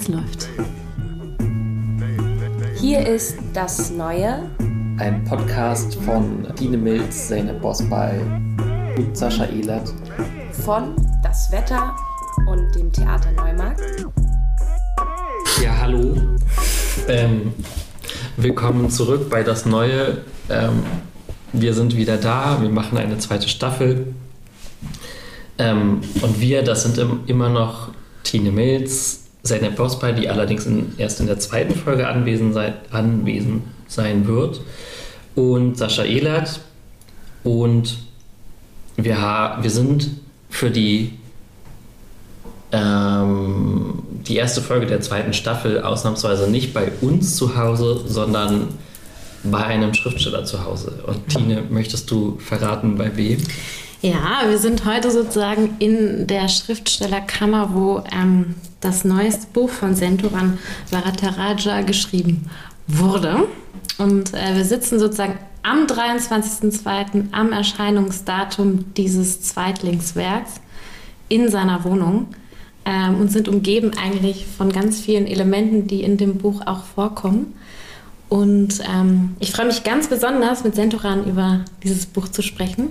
Es läuft. Hier ist das Neue. Ein Podcast von Dine Milz, Zeynep Bosbal und Sascha Ehlert. Von Das Wetter und dem Theater Neumarkt. Ja, hallo. Ähm, willkommen zurück bei Das Neue. Ähm, wir sind wieder da. Wir machen eine zweite Staffel. Ähm, und wir, das sind im, immer noch Tine Mills, Zeynep Bosbal, die allerdings in, erst in der zweiten Folge anwesend sein, anwesend sein wird. Und Sascha Ehlert. Und wir, wir sind für die, ähm, die erste Folge der zweiten Staffel ausnahmsweise nicht bei uns zu Hause, sondern bei einem Schriftsteller zu Hause. Und Tine, möchtest du verraten, bei wem? Ja, wir sind heute sozusagen in der Schriftstellerkammer, wo ähm, das neueste Buch von Senturan Varataraja geschrieben wurde. Und äh, wir sitzen sozusagen am 23.02. am Erscheinungsdatum dieses Zweitlingswerks in seiner Wohnung ähm, und sind umgeben eigentlich von ganz vielen Elementen, die in dem Buch auch vorkommen. Und ähm, ich freue mich ganz besonders, mit Sentoran über dieses Buch zu sprechen.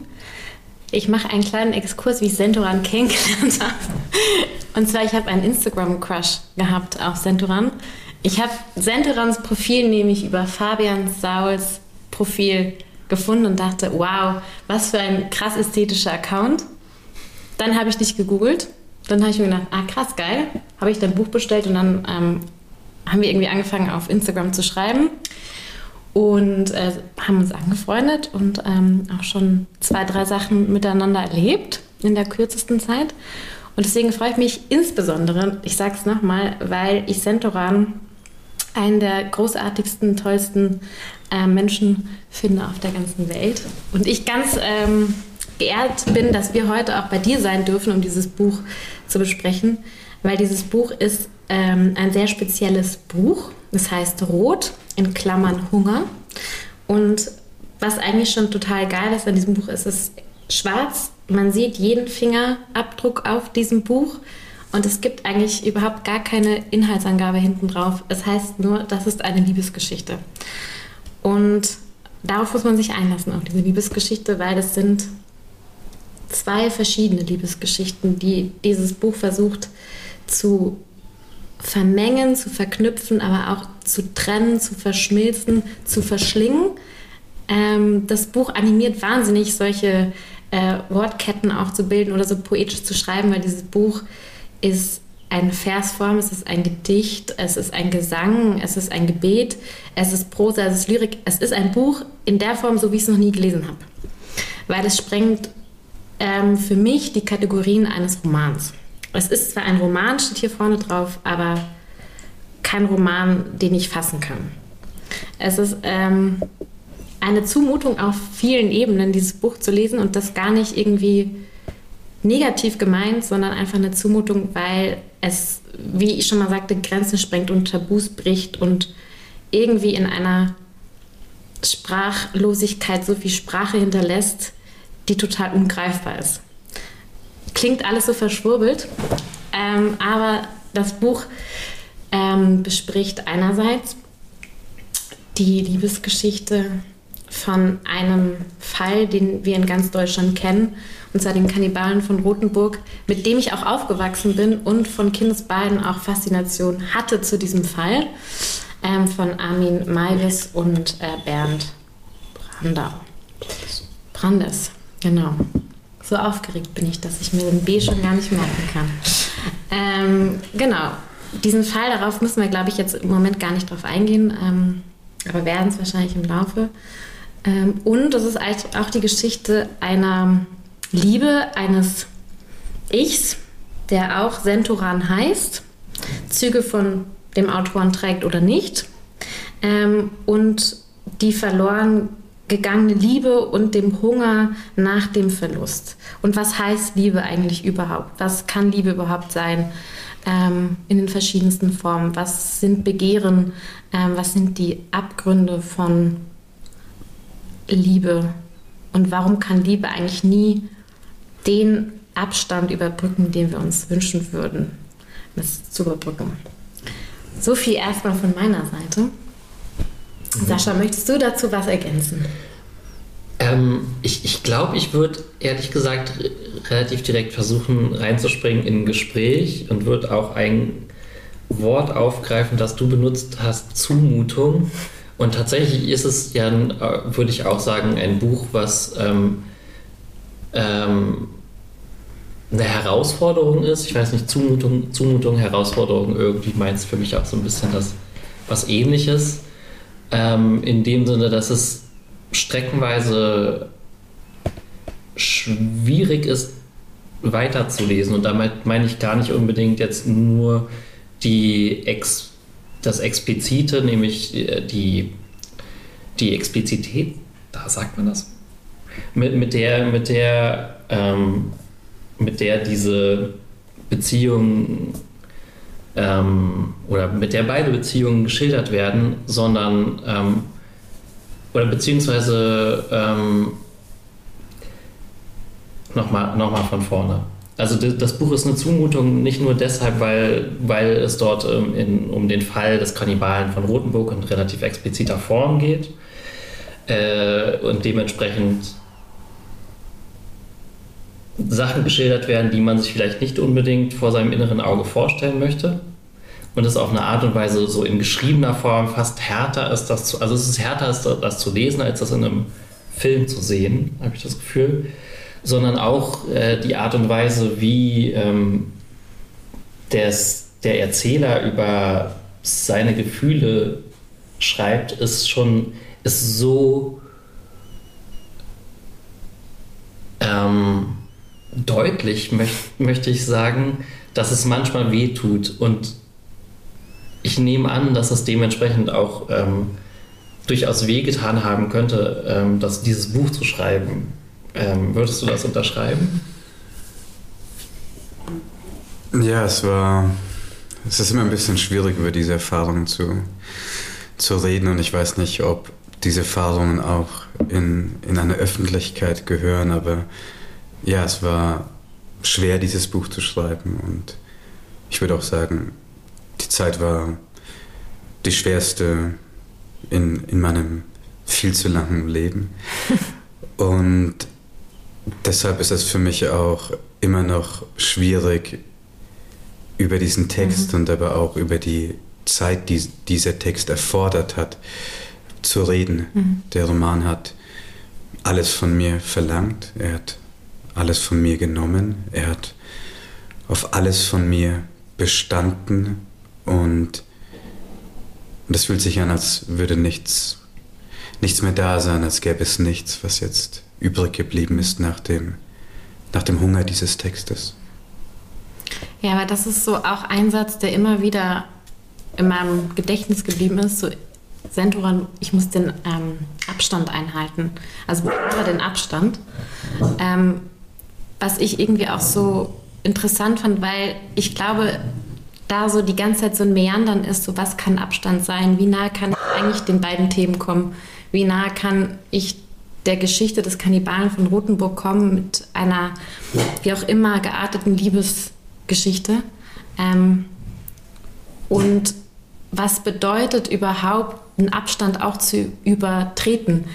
Ich mache einen kleinen Exkurs, wie ich Sentoran kennengelernt habe. Und zwar, ich habe einen Instagram-Crush gehabt auf Sentoran. Ich habe Sentorans Profil nämlich über Fabian Sauls Profil gefunden und dachte, wow, was für ein krass ästhetischer Account. Dann habe ich dich gegoogelt. Dann habe ich mir gedacht, ah krass, geil. Habe ich dein Buch bestellt und dann ähm, haben wir irgendwie angefangen auf Instagram zu schreiben und äh, haben uns angefreundet und ähm, auch schon zwei, drei Sachen miteinander erlebt in der kürzesten Zeit. Und deswegen freue ich mich insbesondere, ich sage es nochmal, weil ich Sentoran einen der großartigsten, tollsten äh, Menschen finde auf der ganzen Welt. Und ich ganz ähm, geehrt bin, dass wir heute auch bei dir sein dürfen, um dieses Buch zu besprechen, weil dieses Buch ist ähm, ein sehr spezielles Buch. Das heißt Rot in Klammern Hunger. Und was eigentlich schon total geil ist an diesem Buch, ist es schwarz. Man sieht jeden Fingerabdruck auf diesem Buch. Und es gibt eigentlich überhaupt gar keine Inhaltsangabe hinten drauf. Es heißt nur, das ist eine Liebesgeschichte. Und darauf muss man sich einlassen, auf diese Liebesgeschichte, weil es sind zwei verschiedene Liebesgeschichten, die dieses Buch versucht zu vermengen, zu verknüpfen, aber auch zu trennen, zu verschmilzen, zu verschlingen. Ähm, das Buch animiert wahnsinnig, solche äh, Wortketten auch zu bilden oder so poetisch zu schreiben, weil dieses Buch ist eine Versform, es ist ein Gedicht, es ist ein Gesang, es ist ein Gebet, es ist Prosa, es ist Lyrik. Es ist ein Buch in der Form, so wie ich es noch nie gelesen habe. Weil es sprengt ähm, für mich die Kategorien eines Romans. Es ist zwar ein Roman, steht hier vorne drauf, aber kein Roman, den ich fassen kann. Es ist ähm, eine Zumutung auf vielen Ebenen, dieses Buch zu lesen und das gar nicht irgendwie negativ gemeint, sondern einfach eine Zumutung, weil es, wie ich schon mal sagte, Grenzen sprengt und Tabus bricht und irgendwie in einer Sprachlosigkeit so viel Sprache hinterlässt, die total ungreifbar ist. Klingt alles so verschwurbelt, ähm, aber das Buch ähm, bespricht einerseits die Liebesgeschichte von einem Fall, den wir in ganz Deutschland kennen, und zwar den Kannibalen von Rothenburg, mit dem ich auch aufgewachsen bin und von Kindesbeinen auch Faszination hatte zu diesem Fall, ähm, von Armin Maivis und äh, Bernd Brandau. Brandes, genau. So aufgeregt bin ich, dass ich mir den B schon gar nicht merken kann. Ähm, genau, diesen Fall, darauf müssen wir, glaube ich, jetzt im Moment gar nicht drauf eingehen, ähm, aber werden es wahrscheinlich im Laufe. Ähm, und es ist auch die Geschichte einer Liebe eines Ichs, der auch Sentoran heißt, Züge von dem Autoren trägt oder nicht, ähm, und die verloren gegangene Liebe und dem Hunger nach dem Verlust. Und was heißt Liebe eigentlich überhaupt? Was kann Liebe überhaupt sein ähm, in den verschiedensten Formen? Was sind Begehren? Ähm, was sind die Abgründe von Liebe? Und warum kann Liebe eigentlich nie den Abstand überbrücken, den wir uns wünschen würden, das zu überbrücken? So viel erstmal von meiner Seite. Mhm. Sascha, möchtest du dazu was ergänzen? Ähm, ich ich glaube, ich würde ehrlich gesagt relativ direkt versuchen reinzuspringen in ein Gespräch und würde auch ein Wort aufgreifen, das du benutzt hast, Zumutung. Und tatsächlich ist es ja, würde ich auch sagen, ein Buch, was ähm, ähm, eine Herausforderung ist. Ich weiß nicht, Zumutung, Zumutung Herausforderung, irgendwie meint es für mich auch so ein bisschen das was ähnliches. Ähm, in dem Sinne, dass es streckenweise schwierig ist, weiterzulesen. Und damit meine ich gar nicht unbedingt jetzt nur die Ex, das Explizite, nämlich äh, die, die Explizität, da sagt man das, mit, mit der, mit der, ähm, mit der diese Beziehung ähm, oder mit der beide Beziehungen geschildert werden, sondern ähm, oder beziehungsweise ähm, nochmal noch mal von vorne. Also das Buch ist eine Zumutung nicht nur deshalb, weil, weil es dort ähm, in, um den Fall des Kannibalen von Rothenburg in relativ expliziter Form geht äh, und dementsprechend Sachen geschildert werden, die man sich vielleicht nicht unbedingt vor seinem inneren Auge vorstellen möchte. Und es auf eine Art und Weise so in geschriebener Form fast härter ist, das zu, also es ist härter, das zu lesen, als das in einem Film zu sehen, habe ich das Gefühl sondern auch äh, die Art und Weise, wie ähm, des, der Erzähler über seine Gefühle schreibt, ist schon ist so ähm, deutlich, möcht, möchte ich sagen, dass es manchmal weh tut. Und ich nehme an, dass es dementsprechend auch ähm, durchaus wehgetan haben könnte, ähm, das, dieses Buch zu schreiben. Ähm, würdest du das unterschreiben? Ja, es war. Es ist immer ein bisschen schwierig, über diese Erfahrungen zu, zu reden und ich weiß nicht, ob diese Erfahrungen auch in, in eine Öffentlichkeit gehören, aber ja, es war schwer, dieses Buch zu schreiben und ich würde auch sagen, die Zeit war die schwerste in, in meinem viel zu langen Leben. Und deshalb ist es für mich auch immer noch schwierig, über diesen Text mhm. und aber auch über die Zeit, die dieser Text erfordert hat, zu reden. Mhm. Der Roman hat alles von mir verlangt, er hat alles von mir genommen, er hat auf alles von mir bestanden und es fühlt sich an, als würde nichts, nichts mehr da sein, als gäbe es nichts, was jetzt übrig geblieben ist nach dem, nach dem Hunger dieses Textes. Ja, aber das ist so auch ein Satz, der immer wieder in meinem Gedächtnis geblieben ist. So, Sentoran, ich muss den ähm, Abstand einhalten. Also bewahre den Abstand. Ähm, was ich irgendwie auch so interessant fand, weil ich glaube, da so die ganze Zeit so ein Meandern ist, so was kann Abstand sein, wie nah kann ich eigentlich den beiden Themen kommen, wie nah kann ich der Geschichte des Kannibalen von Rothenburg kommen mit einer, wie auch immer, gearteten Liebesgeschichte. Ähm, und was bedeutet überhaupt, einen Abstand auch zu übertreten?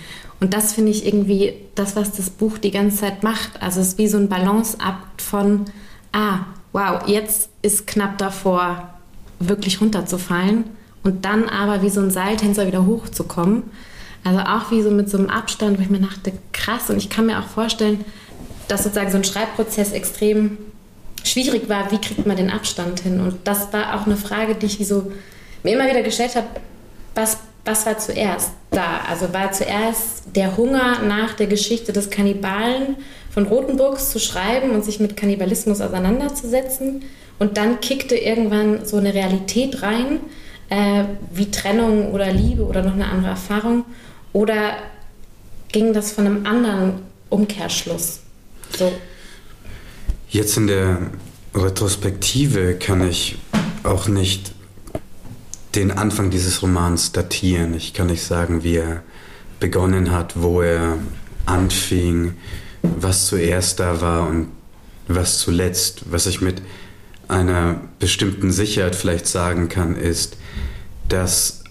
Und das finde ich irgendwie das, was das Buch die ganze Zeit macht. Also es ist wie so ein Balanceakt von, ah, wow, jetzt ist knapp davor, wirklich runterzufallen und dann aber wie so ein Seiltänzer wieder hochzukommen. Also auch wie so mit so einem Abstand, wo ich mir dachte, krass. Und ich kann mir auch vorstellen, dass sozusagen so ein Schreibprozess extrem schwierig war. Wie kriegt man den Abstand hin? Und das war auch eine Frage, die ich so mir immer wieder gestellt habe. Was, was war zuerst da? Also war zuerst der Hunger nach der Geschichte des Kannibalen von Rothenburgs zu schreiben und sich mit Kannibalismus auseinanderzusetzen? Und dann kickte irgendwann so eine Realität rein, äh, wie Trennung oder Liebe oder noch eine andere Erfahrung. Oder ging das von einem anderen Umkehrschluss? So. Jetzt in der Retrospektive kann ich auch nicht den Anfang dieses Romans datieren. Ich kann nicht sagen, wie er begonnen hat, wo er anfing, was zuerst da war und was zuletzt. Was ich mit einer bestimmten Sicherheit vielleicht sagen kann, ist, dass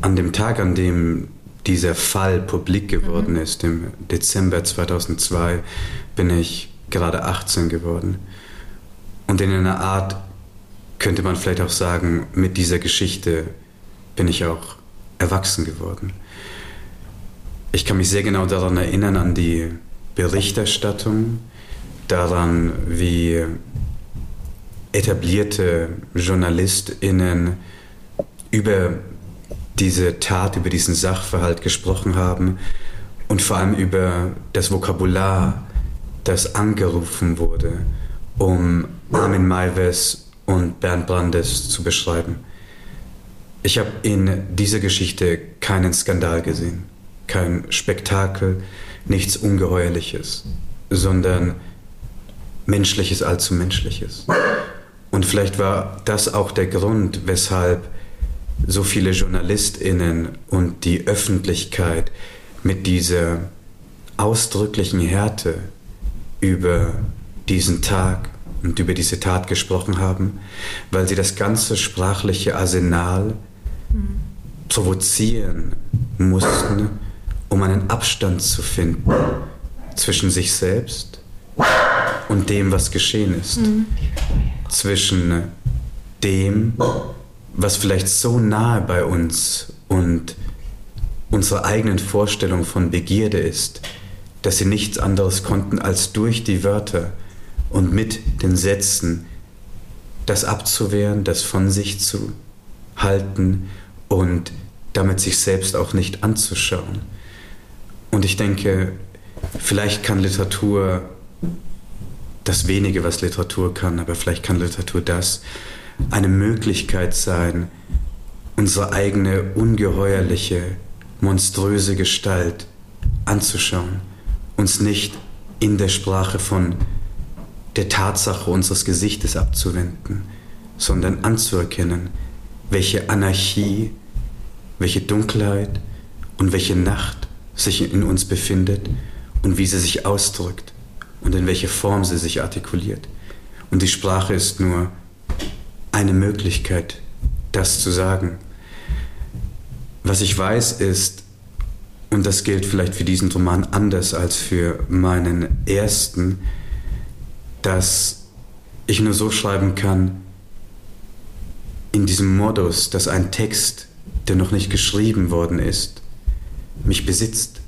an dem Tag, an dem dieser Fall publik geworden mhm. ist, im Dezember 2002, bin ich gerade 18 geworden. Und in einer Art könnte man vielleicht auch sagen, mit dieser Geschichte bin ich auch erwachsen geworden. Ich kann mich sehr genau daran erinnern, an die Berichterstattung, daran, wie etablierte JournalistInnen über diese Tat, über diesen Sachverhalt gesprochen haben und vor allem über das Vokabular, das angerufen wurde, um Armin Maives und Bernd Brandes zu beschreiben. Ich habe in dieser Geschichte keinen Skandal gesehen, kein Spektakel, nichts Ungeheuerliches, sondern Menschliches allzu Menschliches. Und vielleicht war das auch der Grund, weshalb so viele JournalistInnen und die Öffentlichkeit mit dieser ausdrücklichen Härte über diesen Tag und über diese Tat gesprochen haben, weil sie das ganze sprachliche Arsenal mhm. provozieren mussten, um einen Abstand zu finden zwischen sich selbst und dem, was geschehen ist. Mhm. Zwischen dem, was vielleicht so nahe bei uns und unserer eigenen Vorstellung von Begierde ist, dass sie nichts anderes konnten, als durch die Wörter und mit den Sätzen das abzuwehren, das von sich zu halten und damit sich selbst auch nicht anzuschauen. Und ich denke, vielleicht kann Literatur das wenige, was Literatur kann, aber vielleicht kann Literatur das, eine Möglichkeit sein, unsere eigene ungeheuerliche, monströse Gestalt anzuschauen, uns nicht in der Sprache von der Tatsache unseres Gesichtes abzuwenden, sondern anzuerkennen, welche Anarchie, welche Dunkelheit und welche Nacht sich in uns befindet und wie sie sich ausdrückt und in welche Form sie sich artikuliert. Und die Sprache ist nur eine Möglichkeit, das zu sagen. Was ich weiß ist, und das gilt vielleicht für diesen Roman anders als für meinen ersten, dass ich nur so schreiben kann, in diesem Modus, dass ein Text, der noch nicht geschrieben worden ist, mich besitzt.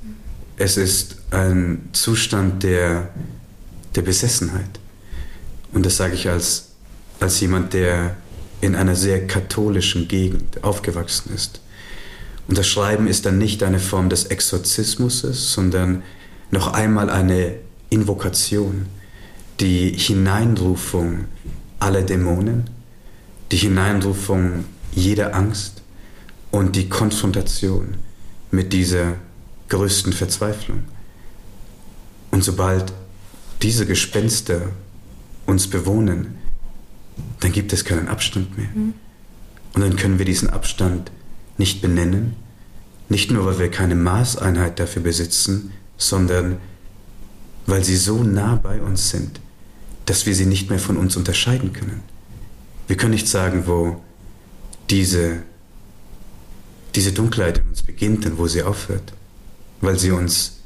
Es ist ein Zustand der, der Besessenheit. Und das sage ich als als jemand, der in einer sehr katholischen Gegend aufgewachsen ist. Und das Schreiben ist dann nicht eine Form des Exorzismus, sondern noch einmal eine Invokation, die Hineinrufung aller Dämonen, die Hineinrufung jeder Angst und die Konfrontation mit dieser größten Verzweiflung. Und sobald diese Gespenster uns bewohnen, dann gibt es keinen Abstand mehr. Mhm. Und dann können wir diesen Abstand nicht benennen, nicht nur, weil wir keine Maßeinheit dafür besitzen, sondern weil sie so nah bei uns sind, dass wir sie nicht mehr von uns unterscheiden können. Wir können nicht sagen, wo diese, diese Dunkelheit in uns beginnt und wo sie aufhört, weil sie uns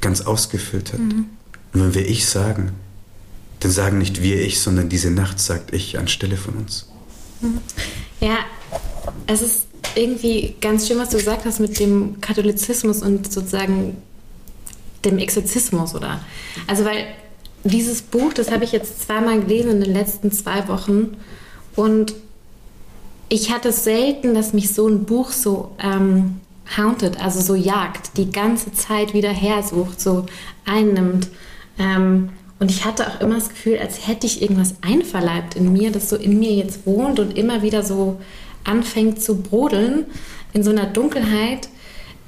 ganz ausgefüllt hat. Mhm. Und wenn wir Ich sagen, dann sagen nicht wir ich, sondern diese Nacht sagt ich anstelle von uns. Ja, es ist irgendwie ganz schön, was du gesagt hast mit dem Katholizismus und sozusagen dem Exorzismus, oder? Also, weil dieses Buch, das habe ich jetzt zweimal gelesen in den letzten zwei Wochen und ich hatte selten, dass mich so ein Buch so ähm, haunted, also so jagt, die ganze Zeit wieder hersucht, so einnimmt. Ähm, und ich hatte auch immer das Gefühl, als hätte ich irgendwas einverleibt in mir, das so in mir jetzt wohnt und immer wieder so anfängt zu brodeln in so einer Dunkelheit.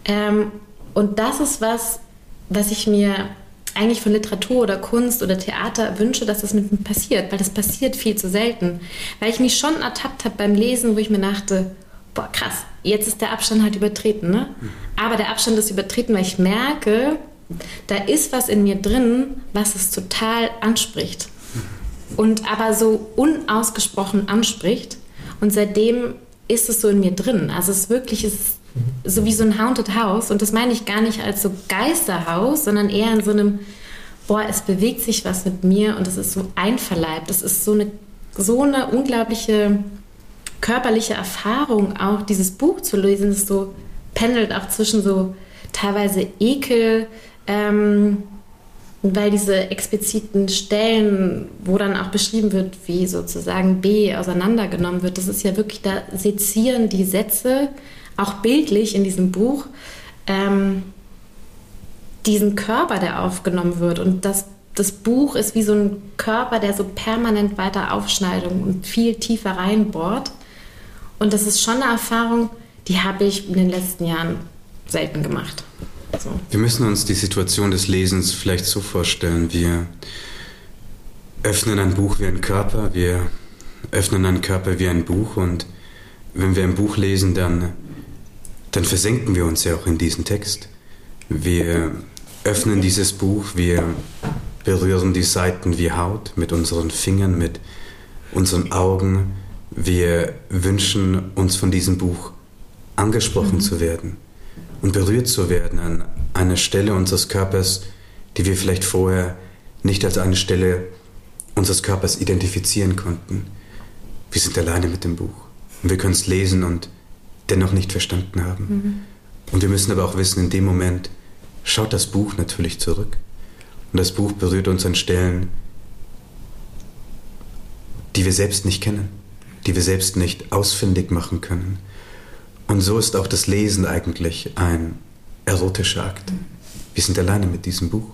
Ähm, und das ist was, was ich mir eigentlich von Literatur oder Kunst oder Theater wünsche, dass das mit mir passiert, weil das passiert viel zu selten. Weil ich mich schon ertappt habe beim Lesen, wo ich mir dachte, boah, krass, jetzt ist der Abstand halt übertreten. Ne? Aber der Abstand ist übertreten, weil ich merke, da ist was in mir drin, was es total anspricht. und aber so unausgesprochen anspricht. Und seitdem ist es so in mir drin. Also es ist wirklich es ist so wie so ein Haunted House. Und das meine ich gar nicht als so Geisterhaus, sondern eher in so einem, boah, es bewegt sich was mit mir und es ist so einverleibt. Es ist so eine, so eine unglaubliche körperliche Erfahrung, auch dieses Buch zu lesen. Es so pendelt auch zwischen so teilweise Ekel, ähm, weil diese expliziten Stellen, wo dann auch beschrieben wird, wie sozusagen B auseinandergenommen wird, das ist ja wirklich, da sezieren die Sätze, auch bildlich in diesem Buch, ähm, diesen Körper, der aufgenommen wird. Und das, das Buch ist wie so ein Körper, der so permanent weiter aufschneidet und viel tiefer reinbohrt. Und das ist schon eine Erfahrung, die habe ich in den letzten Jahren selten gemacht. So. Wir müssen uns die Situation des Lesens vielleicht so vorstellen. Wir öffnen ein Buch wie ein Körper, wir öffnen einen Körper wie ein Buch und wenn wir ein Buch lesen, dann, dann versenken wir uns ja auch in diesen Text. Wir öffnen dieses Buch, wir berühren die Seiten wie Haut mit unseren Fingern, mit unseren Augen. Wir wünschen uns von diesem Buch angesprochen mhm. zu werden und berührt zu werden an einer Stelle unseres Körpers, die wir vielleicht vorher nicht als eine Stelle unseres Körpers identifizieren konnten. Wir sind alleine mit dem Buch und wir können es lesen und dennoch nicht verstanden haben. Mhm. Und wir müssen aber auch wissen, in dem Moment schaut das Buch natürlich zurück. Und das Buch berührt uns an Stellen, die wir selbst nicht kennen, die wir selbst nicht ausfindig machen können. Und so ist auch das Lesen eigentlich ein erotischer Akt. Wir sind alleine mit diesem Buch.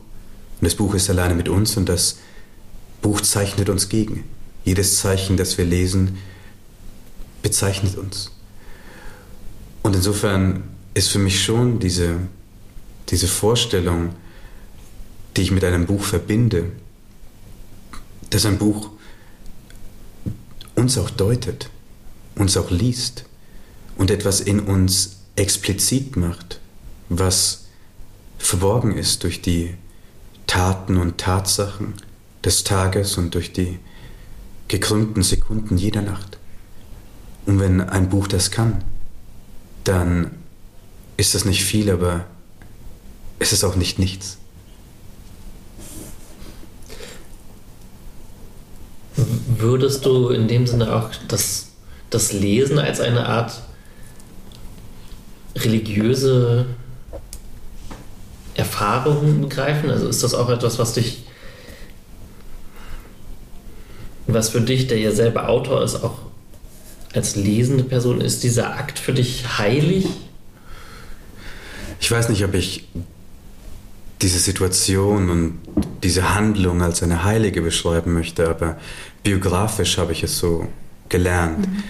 Und das Buch ist alleine mit uns und das Buch zeichnet uns gegen. Jedes Zeichen, das wir lesen, bezeichnet uns. Und insofern ist für mich schon diese, diese Vorstellung, die ich mit einem Buch verbinde, dass ein Buch uns auch deutet, uns auch liest und etwas in uns explizit macht, was verborgen ist durch die Taten und Tatsachen des Tages und durch die gekrümmten Sekunden jeder Nacht. Und wenn ein Buch das kann, dann ist das nicht viel, aber es ist auch nicht nichts. Würdest du in dem Sinne auch das, das Lesen als eine Art religiöse Erfahrungen begreifen? Also ist das auch etwas, was dich, was für dich, der ja selber Autor ist, auch als lesende Person, ist dieser Akt für dich heilig? Ich weiß nicht, ob ich diese Situation und diese Handlung als eine heilige beschreiben möchte, aber biografisch habe ich es so gelernt. Mhm.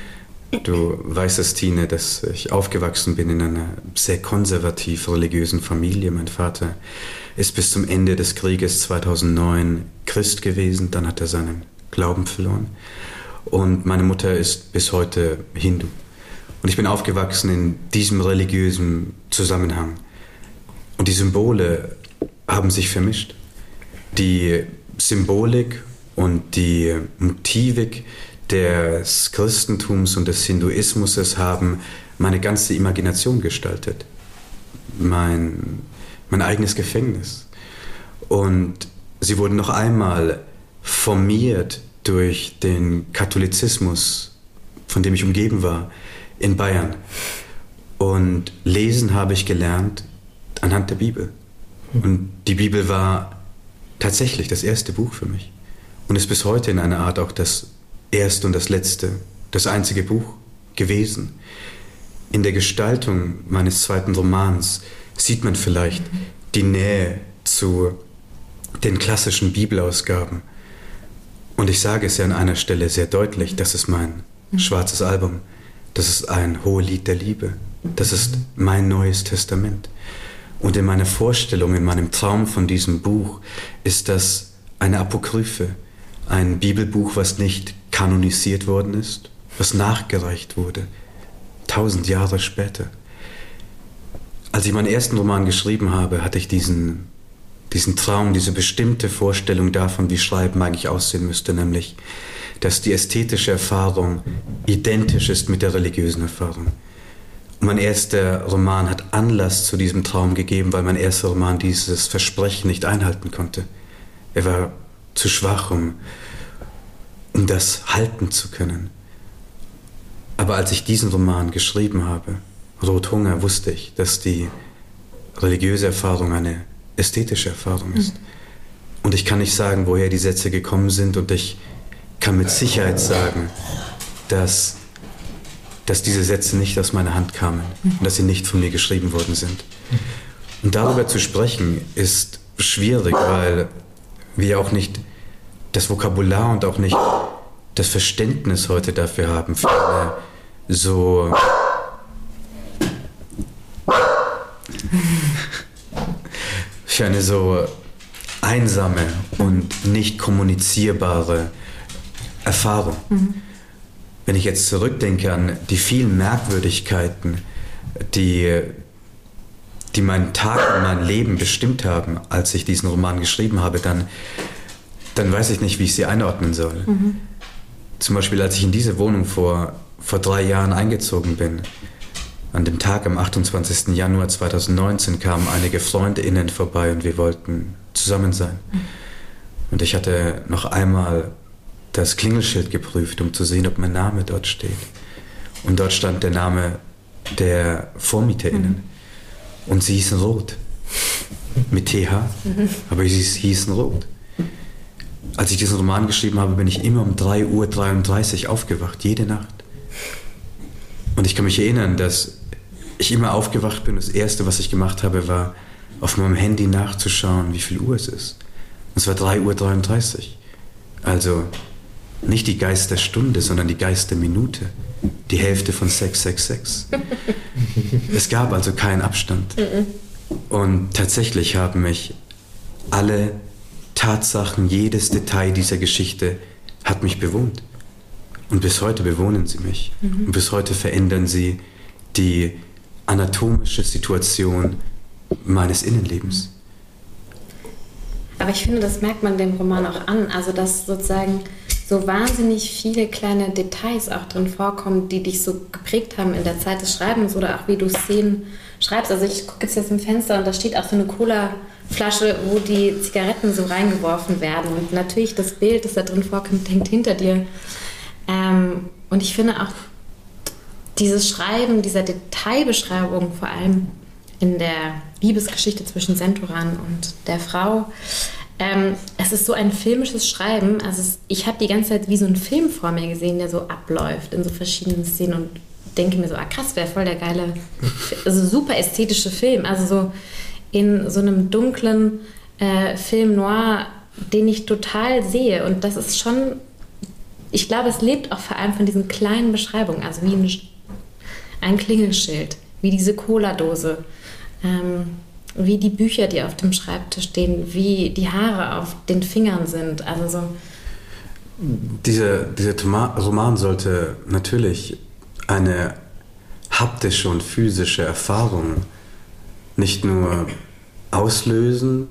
Du weißt es, Tine, dass ich aufgewachsen bin in einer sehr konservativ religiösen Familie. Mein Vater ist bis zum Ende des Krieges 2009 Christ gewesen, dann hat er seinen Glauben verloren. Und meine Mutter ist bis heute Hindu. Und ich bin aufgewachsen in diesem religiösen Zusammenhang. Und die Symbole haben sich vermischt. Die Symbolik und die Motivik des Christentums und des Hinduismus haben meine ganze Imagination gestaltet. Mein, mein eigenes Gefängnis. Und sie wurden noch einmal formiert durch den Katholizismus, von dem ich umgeben war, in Bayern. Und lesen habe ich gelernt anhand der Bibel. Und die Bibel war tatsächlich das erste Buch für mich. Und ist bis heute in einer Art auch das erste und das letzte, das einzige Buch gewesen. In der Gestaltung meines zweiten Romans sieht man vielleicht die Nähe zu den klassischen Bibelausgaben. Und ich sage es ja an einer Stelle sehr deutlich, das ist mein schwarzes Album, das ist ein Hohelied der Liebe, das ist mein neues Testament. Und in meiner Vorstellung, in meinem Traum von diesem Buch ist das eine Apokryphe, ein Bibelbuch, was nicht kanonisiert worden ist, was nachgereicht wurde, tausend Jahre später. Als ich meinen ersten Roman geschrieben habe, hatte ich diesen, diesen Traum, diese bestimmte Vorstellung davon, wie Schreiben eigentlich aussehen müsste, nämlich, dass die ästhetische Erfahrung identisch ist mit der religiösen Erfahrung. Und mein erster Roman hat Anlass zu diesem Traum gegeben, weil mein erster Roman dieses Versprechen nicht einhalten konnte. Er war zu schwach, um, um das halten zu können. Aber als ich diesen Roman geschrieben habe, Rothunger, wusste ich, dass die religiöse Erfahrung eine ästhetische Erfahrung ist. Mhm. Und ich kann nicht sagen, woher die Sätze gekommen sind und ich kann mit Sicherheit sagen, dass, dass diese Sätze nicht aus meiner Hand kamen mhm. und dass sie nicht von mir geschrieben worden sind. Und darüber zu sprechen ist schwierig, weil wir auch nicht das Vokabular und auch nicht das Verständnis heute dafür haben, für eine so für eine so einsame und nicht kommunizierbare Erfahrung. Mhm. Wenn ich jetzt zurückdenke an die vielen Merkwürdigkeiten, die, die meinen Tag und mein Leben bestimmt haben, als ich diesen Roman geschrieben habe, dann, dann weiß ich nicht, wie ich sie einordnen soll. Mhm. Zum Beispiel, als ich in diese Wohnung vor, vor drei Jahren eingezogen bin, an dem Tag am 28. Januar 2019 kamen einige FreundInnen vorbei und wir wollten zusammen sein. Und ich hatte noch einmal das Klingelschild geprüft, um zu sehen, ob mein Name dort steht. Und dort stand der Name der VormieterInnen. Und sie hießen Rot. Mit TH. Aber sie hießen Rot. Als ich diesen Roman geschrieben habe, bin ich immer um 3.33 Uhr aufgewacht, jede Nacht. Und ich kann mich erinnern, dass ich immer aufgewacht bin, das Erste, was ich gemacht habe, war, auf meinem Handy nachzuschauen, wie viel Uhr es ist. es war 3.33 Uhr. Also nicht die Geist der Stunde, sondern die Geist der Minute. Die Hälfte von 666. es gab also keinen Abstand. Und tatsächlich haben mich alle Tatsachen, jedes Detail dieser Geschichte hat mich bewohnt. Und bis heute bewohnen sie mich. Mhm. Und bis heute verändern sie die anatomische Situation meines Innenlebens. Aber ich finde, das merkt man dem Roman auch an. Also, dass sozusagen so wahnsinnig viele kleine Details auch drin vorkommen, die dich so geprägt haben in der Zeit des Schreibens oder auch wie du Szenen schreibst. Also, ich gucke jetzt, jetzt im Fenster und da steht auch so eine Cola-Flasche, wo die Zigaretten so reingeworfen werden. Und natürlich das Bild, das da drin vorkommt, hängt hinter dir. Ähm, und ich finde auch, dieses Schreiben, dieser Detailbeschreibung, vor allem in der Liebesgeschichte zwischen Senturan und der Frau, ähm, es ist so ein filmisches Schreiben. Also es, ich habe die ganze Zeit wie so einen Film vor mir gesehen, der so abläuft in so verschiedenen Szenen und denke mir so, ah krass, wäre voll der geile, also super ästhetische Film. Also so in so einem dunklen äh, Film noir, den ich total sehe. Und das ist schon, ich glaube, es lebt auch vor allem von diesen kleinen Beschreibungen, also wie ein ein Klingelschild, wie diese Cola-Dose, ähm, wie die Bücher, die auf dem Schreibtisch stehen, wie die Haare auf den Fingern sind. Also so. Dieser, dieser Roman sollte natürlich eine haptische und physische Erfahrung nicht nur auslösen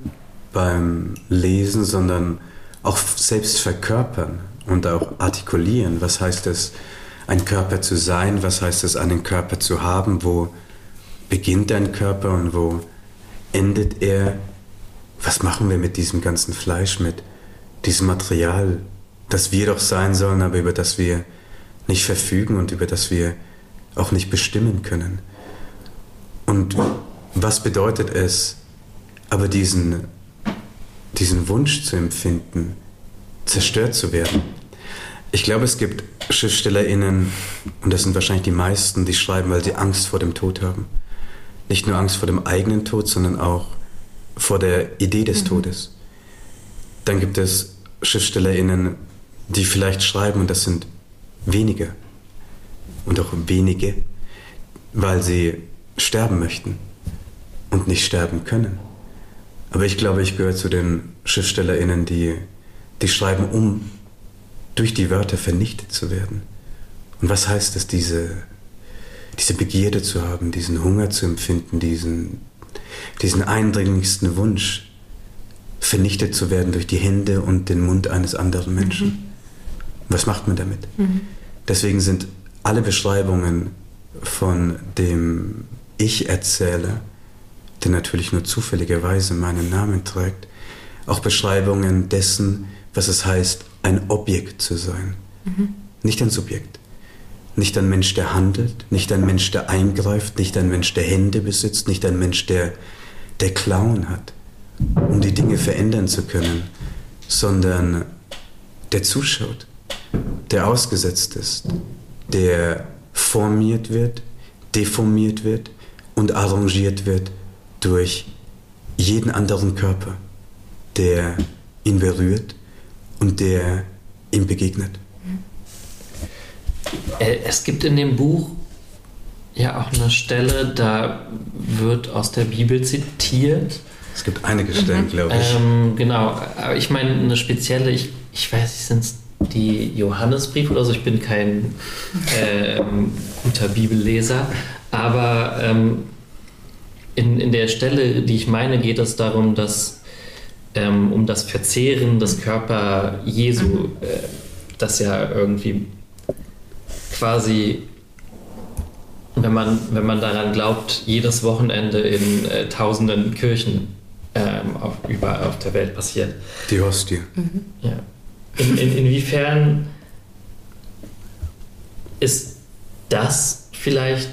beim Lesen, sondern auch selbst verkörpern und auch artikulieren. Was heißt es, ein Körper zu sein, was heißt es, einen Körper zu haben, wo beginnt ein Körper und wo endet er? Was machen wir mit diesem ganzen Fleisch, mit diesem Material, das wir doch sein sollen, aber über das wir nicht verfügen und über das wir auch nicht bestimmen können? Und was bedeutet es, aber diesen, diesen Wunsch zu empfinden, zerstört zu werden? Ich glaube, es gibt SchriftstellerInnen, und das sind wahrscheinlich die meisten, die schreiben, weil sie Angst vor dem Tod haben. Nicht nur Angst vor dem eigenen Tod, sondern auch vor der Idee des mhm. Todes. Dann gibt es SchriftstellerInnen, die vielleicht schreiben, und das sind wenige und auch wenige, weil sie sterben möchten und nicht sterben können. Aber ich glaube, ich gehöre zu den SchriftstellerInnen, die, die schreiben, um durch die Wörter vernichtet zu werden. Und was heißt es, diese, diese Begierde zu haben, diesen Hunger zu empfinden, diesen, diesen eindringlichsten Wunsch, vernichtet zu werden durch die Hände und den Mund eines anderen Menschen. Mhm. Was macht man damit? Mhm. Deswegen sind alle Beschreibungen von dem Ich-Erzähler, der natürlich nur zufälligerweise meinen Namen trägt, auch Beschreibungen dessen, was es heißt, ein Objekt zu sein. Mhm. Nicht ein Subjekt. Nicht ein Mensch, der handelt, nicht ein Mensch, der eingreift, nicht ein Mensch, der Hände besitzt, nicht ein Mensch, der, der Klauen hat, um die Dinge verändern zu können, sondern der zuschaut, der ausgesetzt ist, der formiert wird, deformiert wird und arrangiert wird durch jeden anderen Körper, der ihn berührt und der ihm begegnet. Äh, es gibt in dem Buch ja auch eine Stelle, da wird aus der Bibel zitiert. Es gibt einige Stellen, mhm. glaube ich. Ähm, genau, aber ich meine eine spezielle, ich, ich weiß nicht, sind es die Johannesbriefe oder so, ich bin kein äh, guter Bibelleser, aber ähm, in, in der Stelle, die ich meine, geht es darum, dass ähm, um das Verzehren des Körper Jesu, äh, das ja irgendwie quasi, wenn man, wenn man daran glaubt, jedes Wochenende in äh, tausenden Kirchen ähm, auf, überall auf der Welt passiert. Die Hostie. Mhm. Ja. In, in, inwiefern ist das vielleicht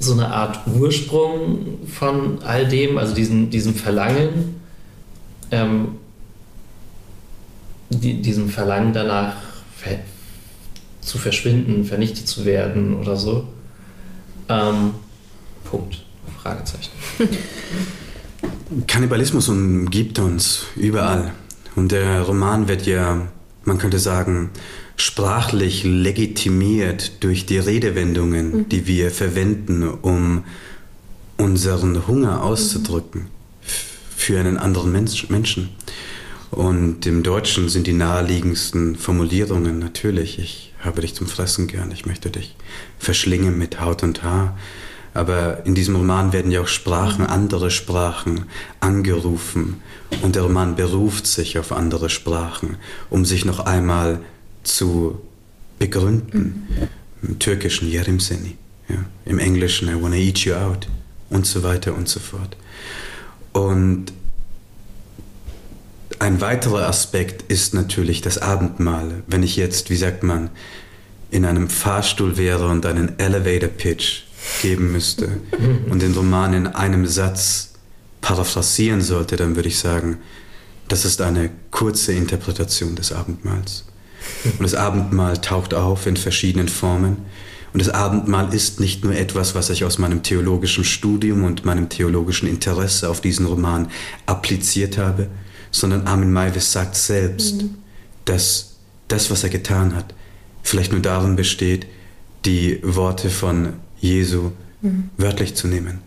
so eine Art Ursprung von all dem, also diesen, diesem Verlangen, ähm, die, diesem Verlangen danach, zu verschwinden, vernichtet zu werden oder so. Ähm, Punkt. Fragezeichen. Kannibalismus umgibt uns überall. Und der Roman wird ja, man könnte sagen, sprachlich legitimiert durch die Redewendungen, mhm. die wir verwenden, um unseren Hunger auszudrücken mhm. Für einen anderen Mensch, Menschen. Und im Deutschen sind die naheliegendsten Formulierungen natürlich, ich habe dich zum Fressen gern, ich möchte dich verschlingen mit Haut und Haar. Aber in diesem Roman werden ja auch Sprachen, andere Sprachen angerufen und der Roman beruft sich auf andere Sprachen, um sich noch einmal zu begründen. Mhm. Im Türkischen Yerim Seni, ja, im Englischen I wanna eat you out und so weiter und so fort. Und ein weiterer Aspekt ist natürlich das Abendmahl. Wenn ich jetzt, wie sagt man, in einem Fahrstuhl wäre und einen Elevator Pitch geben müsste und den Roman in einem Satz paraphrasieren sollte, dann würde ich sagen, das ist eine kurze Interpretation des Abendmahls. Und das Abendmahl taucht auf in verschiedenen Formen. Und das Abendmahl ist nicht nur etwas, was ich aus meinem theologischen Studium und meinem theologischen Interesse auf diesen Roman appliziert habe, sondern Armin Maivis sagt selbst, mhm. dass das, was er getan hat, vielleicht nur darin besteht, die Worte von Jesu mhm. wörtlich zu nehmen.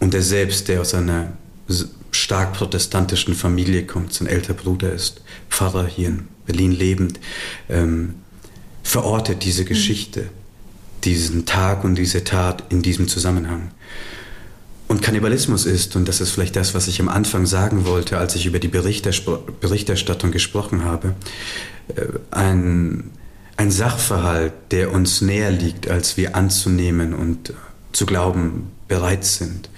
Und er selbst, der aus einer stark protestantischen Familie kommt, sein älterer Bruder ist, Pfarrer hier in Berlin lebend, ähm, verortet diese mhm. Diesen Tag und diese Tat in diesem Zusammenhang. Und Kannibalismus ist, und das ist vielleicht das, was ich am Anfang sagen wollte, als ich über die Berichterstattung gesprochen habe, äh, ein, ein Sachverhalt, der uns näher liegt, als wir anzunehmen und zu glauben bereit sind.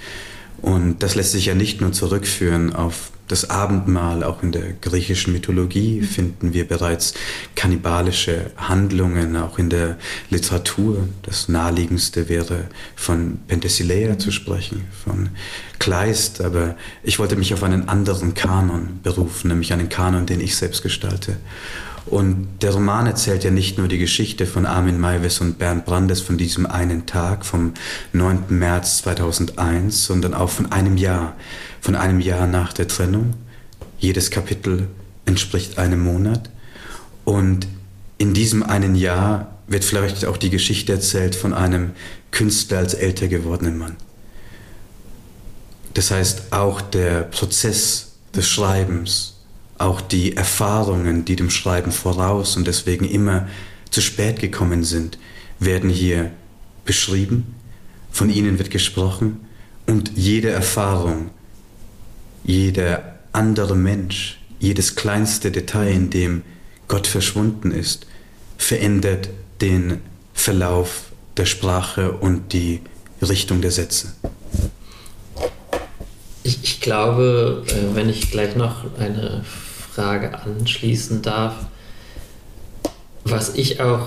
Und das lässt sich ja nicht nur zurückführen auf das Abendmahl, auch in der griechischen Mythologie finden wir bereits kannibalische Handlungen, auch in der Literatur. Das naheliegendste wäre von Penthesilea zu sprechen, von Kleist, aber ich wollte mich auf einen anderen Kanon berufen, nämlich einen Kanon, den ich selbst gestalte. Und der Roman erzählt ja nicht nur die Geschichte von Armin Maivis und Bernd Brandes von diesem einen Tag vom 9. März 2001, sondern auch von einem Jahr, von einem Jahr nach der Trennung. Jedes Kapitel entspricht einem Monat. Und in diesem einen Jahr wird vielleicht auch die Geschichte erzählt von einem Künstler als älter gewordenen Mann. Das heißt, auch der Prozess des Schreibens, auch die Erfahrungen, die dem Schreiben voraus und deswegen immer zu spät gekommen sind, werden hier beschrieben, von ihnen wird gesprochen und jede Erfahrung, jeder andere Mensch, jedes kleinste Detail, in dem Gott verschwunden ist, verändert den Verlauf der Sprache und die Richtung der Sätze. Ich, ich glaube, äh, wenn ich gleich noch eine Frage anschließen darf, was ich auch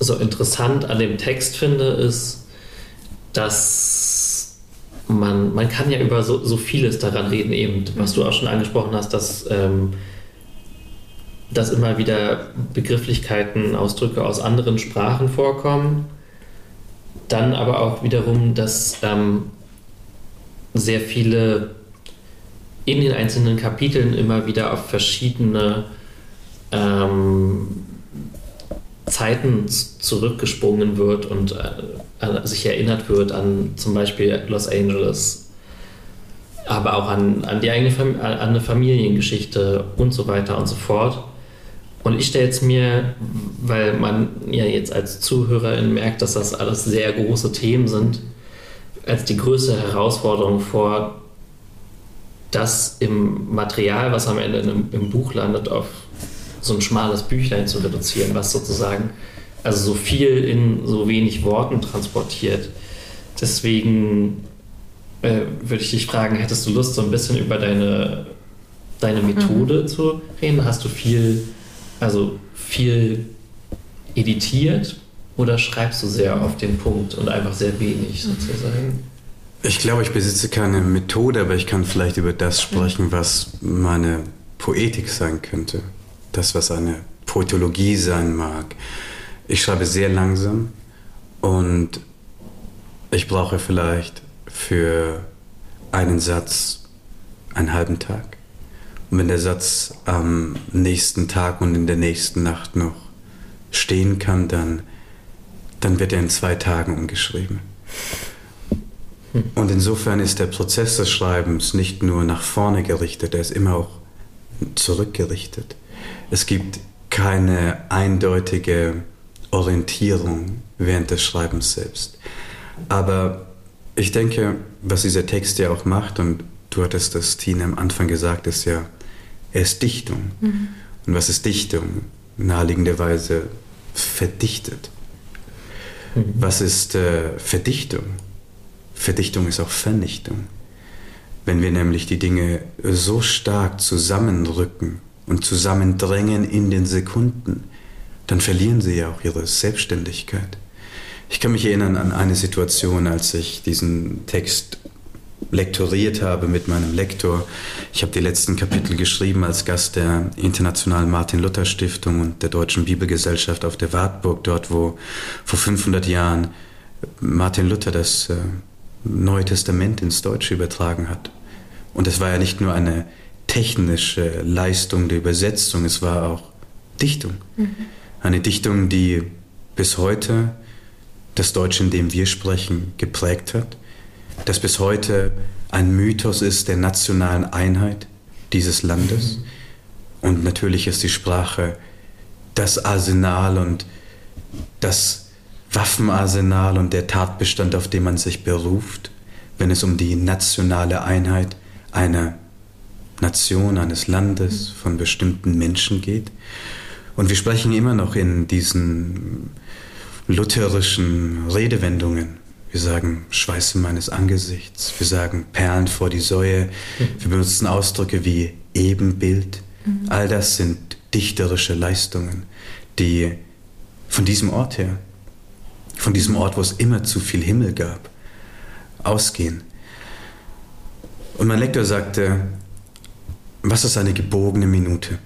so interessant an dem Text finde, ist, dass man, man kann ja über so, so vieles daran reden, eben, was du auch schon angesprochen hast, dass, ähm, dass immer wieder Begrifflichkeiten, Ausdrücke aus anderen Sprachen vorkommen. Dann aber auch wiederum, dass ähm, sehr viele in den einzelnen Kapiteln immer wieder auf verschiedene ähm, Zeiten zurückgesprungen wird und äh, sich erinnert wird an zum Beispiel Los Angeles, aber auch an, an die eigene Fam an eine Familiengeschichte und so weiter und so fort. Und ich stelle es mir, weil man ja jetzt als Zuhörerin merkt, dass das alles sehr große Themen sind, als die größte Herausforderung vor, das im Material, was am Ende im, im Buch landet, auf so ein schmales Büchlein zu reduzieren, was sozusagen also so viel in so wenig Worten transportiert. Deswegen äh, würde ich dich fragen, hättest du Lust, so ein bisschen über deine, deine Methode mhm. zu reden? Hast du viel, also viel editiert oder schreibst du sehr auf den Punkt und einfach sehr wenig sozusagen? Ich glaube, ich besitze keine Methode, aber ich kann vielleicht über das sprechen, was meine Poetik sein könnte. Das, was eine Poetologie sein mag. Ich schreibe sehr langsam und ich brauche vielleicht für einen Satz einen halben Tag. Und wenn der Satz am nächsten Tag und in der nächsten Nacht noch stehen kann, dann, dann wird er in zwei Tagen umgeschrieben. Und insofern ist der Prozess des Schreibens nicht nur nach vorne gerichtet, er ist immer auch zurückgerichtet. Es gibt keine eindeutige Orientierung während des Schreibens selbst. Aber ich denke, was dieser Text ja auch macht, und du hattest das, Tina, am Anfang gesagt, ist ja, er ist Dichtung. Mhm. Und was ist Dichtung? Naheliegenderweise verdichtet. Mhm. Was ist äh, Verdichtung? Verdichtung ist auch Vernichtung. Wenn wir nämlich die Dinge so stark zusammenrücken und zusammendrängen in den Sekunden, dann verlieren sie ja auch ihre Selbstständigkeit. Ich kann mich erinnern an eine Situation, als ich diesen Text lektoriert habe mit meinem Lektor. Ich habe die letzten Kapitel geschrieben als Gast der Internationalen Martin-Luther-Stiftung und der Deutschen Bibelgesellschaft auf der Wartburg, dort wo vor 500 Jahren Martin Luther das äh, Neue Testament ins Deutsche übertragen hat. Und es war ja nicht nur eine technische Leistung der Übersetzung, es war auch Dichtung. Mhm. Eine Dichtung, die bis heute das Deutsche, in dem wir sprechen, geprägt hat, das bis heute ein Mythos ist der nationalen Einheit dieses Landes. Mhm. Und natürlich ist die Sprache das Arsenal und das Waffenarsenal und der Tatbestand, auf den man sich beruft, wenn es um die nationale Einheit einer Nation, eines Landes, von bestimmten Menschen geht. Und wir sprechen immer noch in diesen lutherischen Redewendungen. Wir sagen Schweiße meines Angesichts, wir sagen Perlen vor die Säue, wir benutzen Ausdrücke wie Ebenbild. Mhm. All das sind dichterische Leistungen, die von diesem Ort her von diesem Ort, wo es immer zu viel Himmel gab, ausgehen. Und mein Lektor sagte, was ist eine gebogene Minute?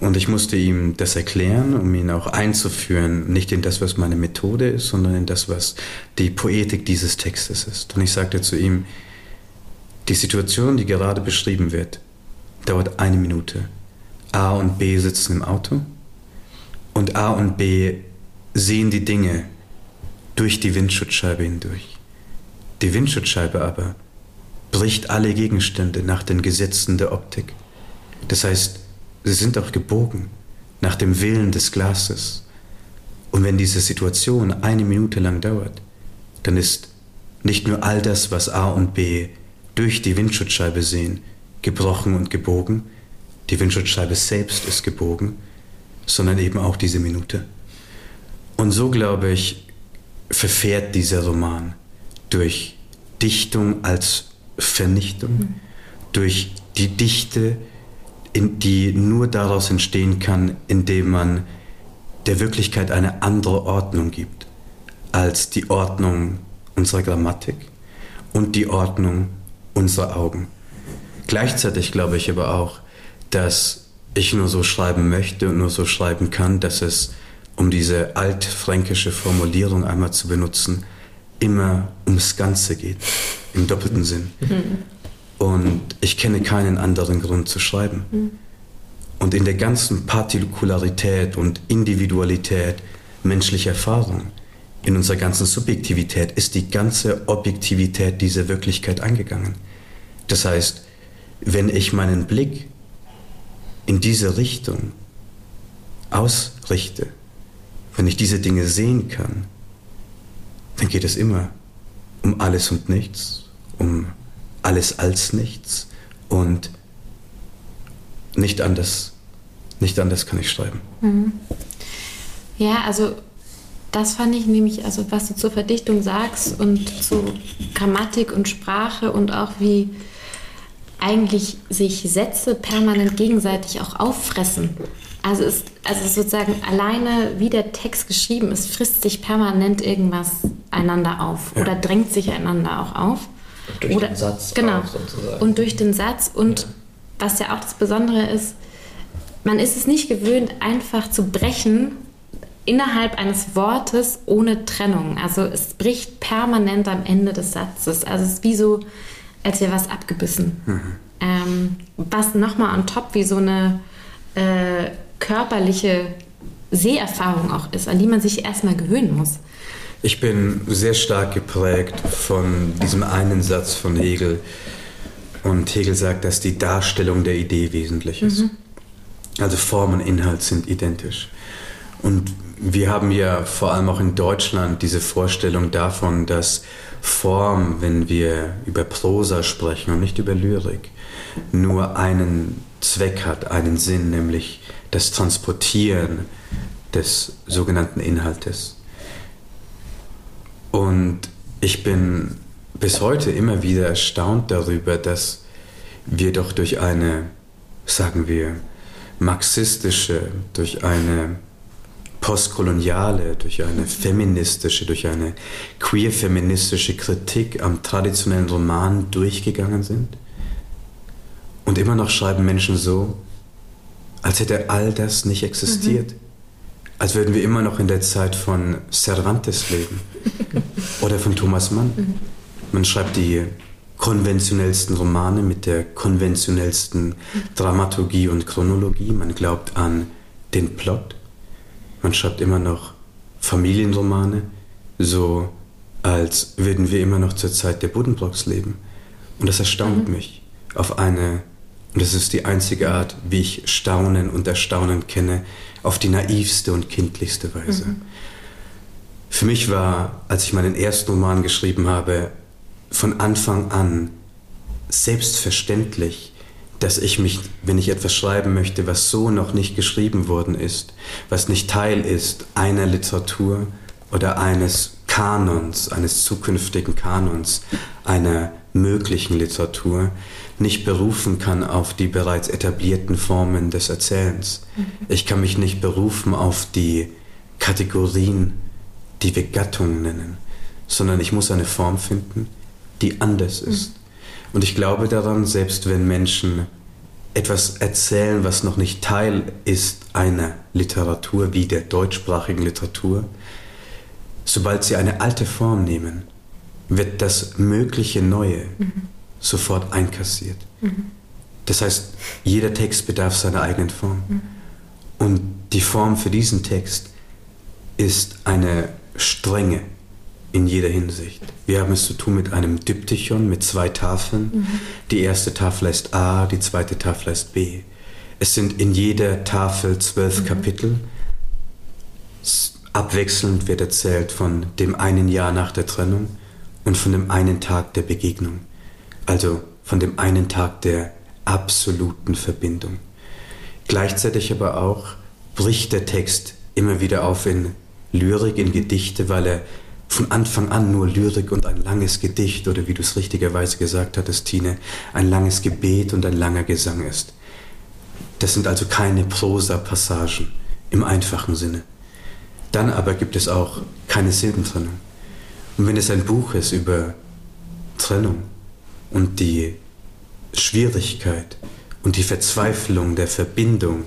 Und ich musste ihm das erklären, um ihn auch einzuführen, nicht in das, was meine Methode ist, sondern in das, was die Poetik dieses Textes ist. Und ich sagte zu ihm, die Situation, die gerade beschrieben wird, dauert eine Minute. A und B sitzen im Auto und A und B sehen die Dinge durch die Windschutzscheibe hindurch. Die Windschutzscheibe aber bricht alle Gegenstände nach den Gesetzen der Optik. Das heißt, sie sind auch gebogen nach dem Willen des Glases. Und wenn diese Situation eine Minute lang dauert, dann ist nicht nur all das, was A und B durch die Windschutzscheibe sehen, gebrochen und gebogen, die Windschutzscheibe selbst ist gebogen, sondern eben auch diese Minute. Und so, glaube ich, verfährt dieser Roman durch Dichtung als Vernichtung, mhm. durch die Dichte, die nur daraus entstehen kann, indem man der Wirklichkeit eine andere Ordnung gibt als die Ordnung unserer Grammatik und die Ordnung unserer Augen. Gleichzeitig glaube ich aber auch, dass ich nur so schreiben möchte und nur so schreiben kann, dass es, um diese altfränkische Formulierung einmal zu benutzen, immer ums Ganze geht, im doppelten Sinn. Und ich kenne keinen anderen Grund zu schreiben. Und in der ganzen Partikularität und Individualität menschlicher Erfahrung, in unserer ganzen Subjektivität, ist die ganze Objektivität dieser Wirklichkeit eingegangen. Das heißt, wenn ich meinen Blick in diese Richtung ausrichte, wenn ich diese Dinge sehen kann, dann geht es immer um alles und nichts, um alles als nichts und nicht anders, nicht anders kann ich schreiben. Mhm. Ja, also das fand ich nämlich, also was du zur Verdichtung sagst und zu Grammatik und Sprache und auch wie eigentlich sich Sätze permanent gegenseitig auch auffressen. Also ist also sozusagen alleine, wie der Text geschrieben ist, frisst sich permanent irgendwas einander auf ja. oder drängt sich einander auch auf. Durch oder, den Satz. Genau. Und durch den Satz. Und ja. was ja auch das Besondere ist, man ist es nicht gewöhnt, einfach zu brechen innerhalb eines Wortes ohne Trennung. Also es bricht permanent am Ende des Satzes. Also es ist wie so, als wäre was abgebissen. Mhm. Ähm, was nochmal on top wie so eine äh, körperliche Seherfahrung auch ist, an die man sich erstmal gewöhnen muss. Ich bin sehr stark geprägt von diesem einen Satz von Hegel. Und Hegel sagt, dass die Darstellung der Idee wesentlich ist. Mhm. Also Form und Inhalt sind identisch. Und wir haben ja vor allem auch in Deutschland diese Vorstellung davon, dass Form, wenn wir über Prosa sprechen und nicht über Lyrik, nur einen Zweck hat, einen Sinn, nämlich das Transportieren des sogenannten Inhaltes. Und ich bin bis heute immer wieder erstaunt darüber, dass wir doch durch eine, sagen wir, marxistische, durch eine postkoloniale, durch eine feministische, durch eine queer-feministische Kritik am traditionellen Roman durchgegangen sind. Und immer noch schreiben Menschen so, als hätte all das nicht existiert. Mhm. Als würden wir immer noch in der Zeit von Cervantes leben oder von Thomas Mann. Mhm. Man schreibt die konventionellsten Romane mit der konventionellsten Dramaturgie und Chronologie. Man glaubt an den Plot. Man schreibt immer noch Familienromane, so als würden wir immer noch zur Zeit der Buddenbrocks leben. Und das erstaunt mhm. mich auf eine, und das ist die einzige Art, wie ich Staunen und Erstaunen kenne, auf die naivste und kindlichste Weise. Mhm. Für mich war, als ich meinen ersten Roman geschrieben habe, von Anfang an selbstverständlich, dass ich mich, wenn ich etwas schreiben möchte, was so noch nicht geschrieben worden ist, was nicht Teil ist einer Literatur oder eines Kanons, eines zukünftigen Kanons, einer möglichen Literatur, nicht berufen kann auf die bereits etablierten Formen des Erzählens. Mhm. Ich kann mich nicht berufen auf die Kategorien, die wir Gattungen nennen, sondern ich muss eine Form finden, die anders ist. Mhm. Und ich glaube daran, selbst wenn Menschen etwas erzählen, was noch nicht Teil ist einer Literatur wie der deutschsprachigen Literatur, sobald sie eine alte Form nehmen, wird das mögliche Neue mhm. Sofort einkassiert. Mhm. Das heißt, jeder Text bedarf seiner eigenen Form. Mhm. Und die Form für diesen Text ist eine strenge, in jeder Hinsicht. Wir haben es zu tun mit einem Diptychon, mit zwei Tafeln. Mhm. Die erste Tafel ist A, die zweite Tafel ist B. Es sind in jeder Tafel zwölf mhm. Kapitel. Abwechselnd wird erzählt von dem einen Jahr nach der Trennung und von dem einen Tag der Begegnung. Also von dem einen Tag der absoluten Verbindung. Gleichzeitig aber auch bricht der Text immer wieder auf in Lyrik, in Gedichte, weil er von Anfang an nur Lyrik und ein langes Gedicht oder wie du es richtigerweise gesagt hattest, Tine, ein langes Gebet und ein langer Gesang ist. Das sind also keine Prosa-Passagen im einfachen Sinne. Dann aber gibt es auch keine Silbentrennung. Und wenn es ein Buch ist über Trennung und die Schwierigkeit und die Verzweiflung der Verbindung,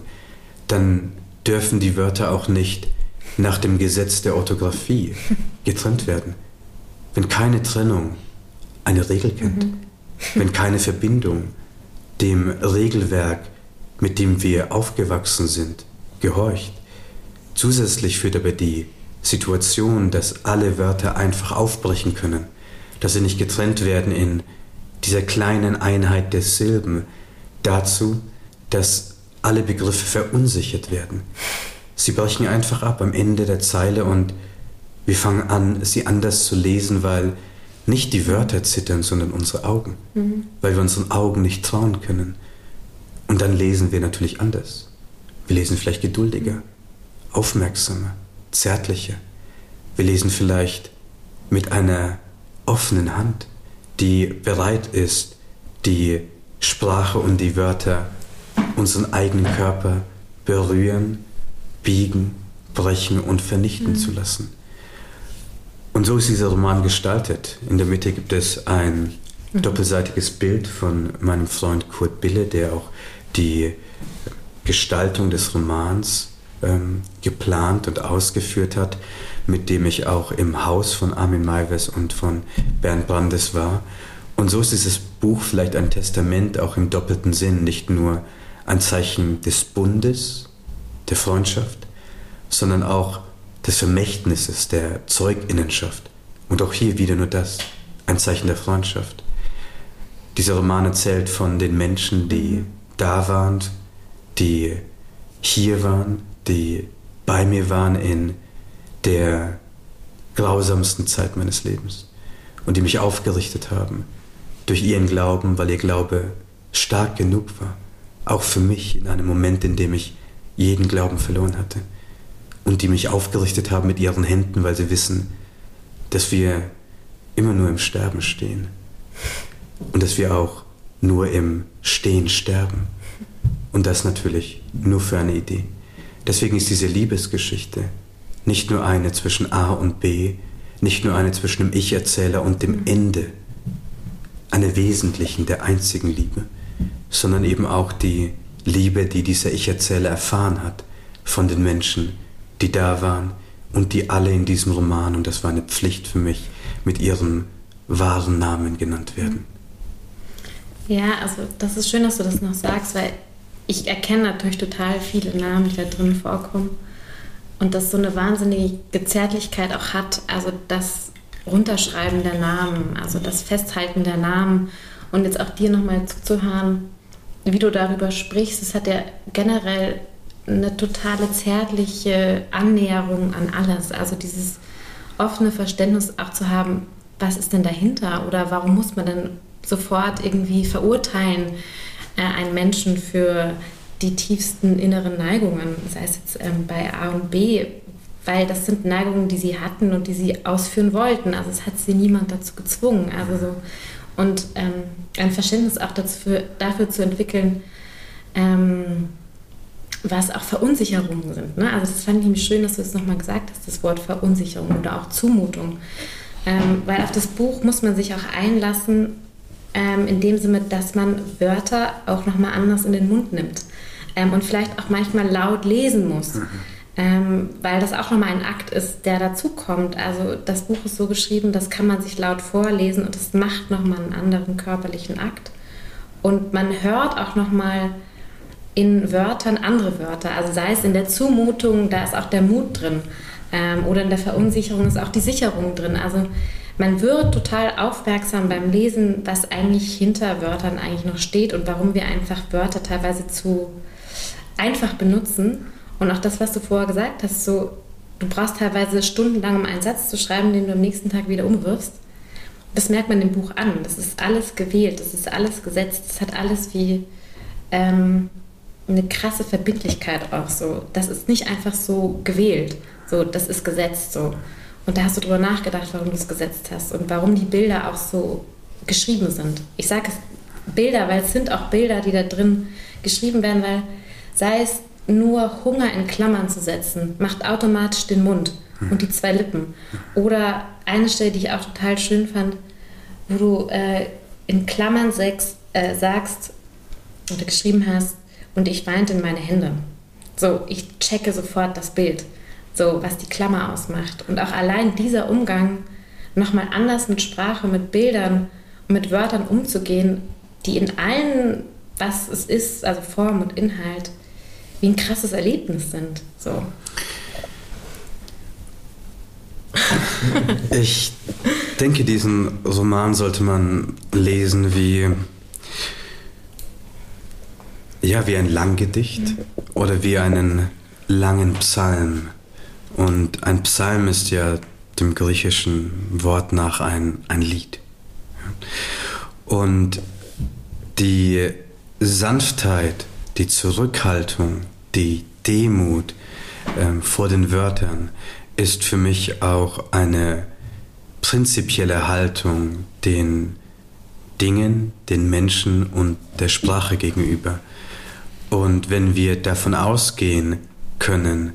dann dürfen die Wörter auch nicht nach dem Gesetz der Orthographie getrennt werden. Wenn keine Trennung eine Regel kennt, mhm. wenn keine Verbindung dem Regelwerk, mit dem wir aufgewachsen sind, gehorcht, zusätzlich führt aber die Situation, dass alle Wörter einfach aufbrechen können, dass sie nicht getrennt werden in dieser kleinen Einheit der Silben, dazu, dass alle Begriffe verunsichert werden. Sie brechen einfach ab am Ende der Zeile und wir fangen an, sie anders zu lesen, weil nicht die Wörter zittern, sondern unsere Augen, mhm. weil wir unseren Augen nicht trauen können. Und dann lesen wir natürlich anders. Wir lesen vielleicht geduldiger, aufmerksamer, zärtlicher. Wir lesen vielleicht mit einer offenen Hand, die bereit ist, die Sprache und die Wörter unseren eigenen Körper berühren biegen, brechen und vernichten mhm. zu lassen. Und so ist dieser Roman gestaltet. In der Mitte gibt es ein mhm. doppelseitiges Bild von meinem Freund Kurt Bille, der auch die Gestaltung des Romans ähm, geplant und ausgeführt hat, mit dem ich auch im Haus von Armin Maives und von Bernd Brandes war. Und so ist dieses Buch vielleicht ein Testament auch im doppelten Sinn, nicht nur ein Zeichen des Bundes, der Freundschaft, sondern auch des Vermächtnisses, der Zeuginnenschaft. Und auch hier wieder nur das, ein Zeichen der Freundschaft. Dieser Roman erzählt von den Menschen, die da waren, die hier waren, die bei mir waren in der grausamsten Zeit meines Lebens und die mich aufgerichtet haben durch ihren Glauben, weil ihr Glaube stark genug war, auch für mich in einem Moment, in dem ich jeden Glauben verloren hatte. Und die mich aufgerichtet haben mit ihren Händen, weil sie wissen, dass wir immer nur im Sterben stehen. Und dass wir auch nur im Stehen sterben. Und das natürlich nur für eine Idee. Deswegen ist diese Liebesgeschichte nicht nur eine zwischen A und B, nicht nur eine zwischen dem Ich-Erzähler und dem Ende, eine wesentlichen, der einzigen Liebe, sondern eben auch die Liebe, die dieser Ich-Erzähler erfahren hat von den Menschen, die da waren und die alle in diesem Roman, und das war eine Pflicht für mich, mit ihrem wahren Namen genannt werden. Ja, also das ist schön, dass du das noch sagst, weil ich erkenne natürlich total viele Namen, die da drin vorkommen. Und das so eine wahnsinnige Zärtlichkeit auch hat, also das Runterschreiben der Namen, also das Festhalten der Namen und jetzt auch dir nochmal zuzuhören, wie du darüber sprichst, es hat ja generell eine totale zärtliche Annäherung an alles. Also dieses offene Verständnis auch zu haben, was ist denn dahinter oder warum muss man denn sofort irgendwie verurteilen äh, einen Menschen für die tiefsten inneren Neigungen, sei es jetzt ähm, bei A und B, weil das sind Neigungen, die sie hatten und die sie ausführen wollten. Also es hat sie niemand dazu gezwungen. Also so und ähm, ein Verständnis auch dafür, dafür zu entwickeln, ähm, was auch Verunsicherungen sind. Ne? Also das fand ich schön, dass du es nochmal gesagt hast, das Wort Verunsicherung oder auch Zumutung. Ähm, weil auf das Buch muss man sich auch einlassen, ähm, in dem Sinne, dass man Wörter auch nochmal anders in den Mund nimmt ähm, und vielleicht auch manchmal laut lesen muss. Mhm ähm, weil das auch nochmal ein Akt ist, der dazukommt. Also das Buch ist so geschrieben, das kann man sich laut vorlesen und das macht nochmal einen anderen körperlichen Akt. Und man hört auch nochmal in Wörtern andere Wörter. Also sei es in der Zumutung, da ist auch der Mut drin. Ähm, oder in der Verunsicherung ist auch die Sicherung drin. Also man wird total aufmerksam beim Lesen, was eigentlich hinter Wörtern eigentlich noch steht und warum wir einfach Wörter teilweise zu einfach benutzen und auch das, was du vorher gesagt hast, so, du brauchst teilweise stundenlang, um einen Satz zu schreiben, den du am nächsten Tag wieder umwirfst. Das merkt man im Buch an. Das ist alles gewählt, das ist alles gesetzt, das hat alles wie ähm, eine krasse Verbindlichkeit auch so. Das ist nicht einfach so gewählt, so das ist gesetzt so. Und da hast du drüber nachgedacht, warum du es gesetzt hast und warum die Bilder auch so geschrieben sind. Ich sage es Bilder, weil es sind auch Bilder, die da drin geschrieben werden, weil sei es nur Hunger in Klammern zu setzen, macht automatisch den Mund und die zwei Lippen. Oder eine Stelle, die ich auch total schön fand, wo du äh, in Klammern sechs, äh, sagst oder geschrieben hast, und ich weinte in meine Hände. So, ich checke sofort das Bild, so was die Klammer ausmacht. Und auch allein dieser Umgang, nochmal anders mit Sprache, mit Bildern mit Wörtern umzugehen, die in allen, was es ist, also Form und Inhalt, wie ein krasses Erlebnis sind. So. Ich denke, diesen Roman sollte man lesen wie ja, wie ein Langgedicht mhm. oder wie einen langen Psalm. Und ein Psalm ist ja dem griechischen Wort nach ein, ein Lied. Und die Sanftheit, die Zurückhaltung, die Demut äh, vor den Wörtern ist für mich auch eine prinzipielle Haltung den Dingen, den Menschen und der Sprache gegenüber. Und wenn wir davon ausgehen können,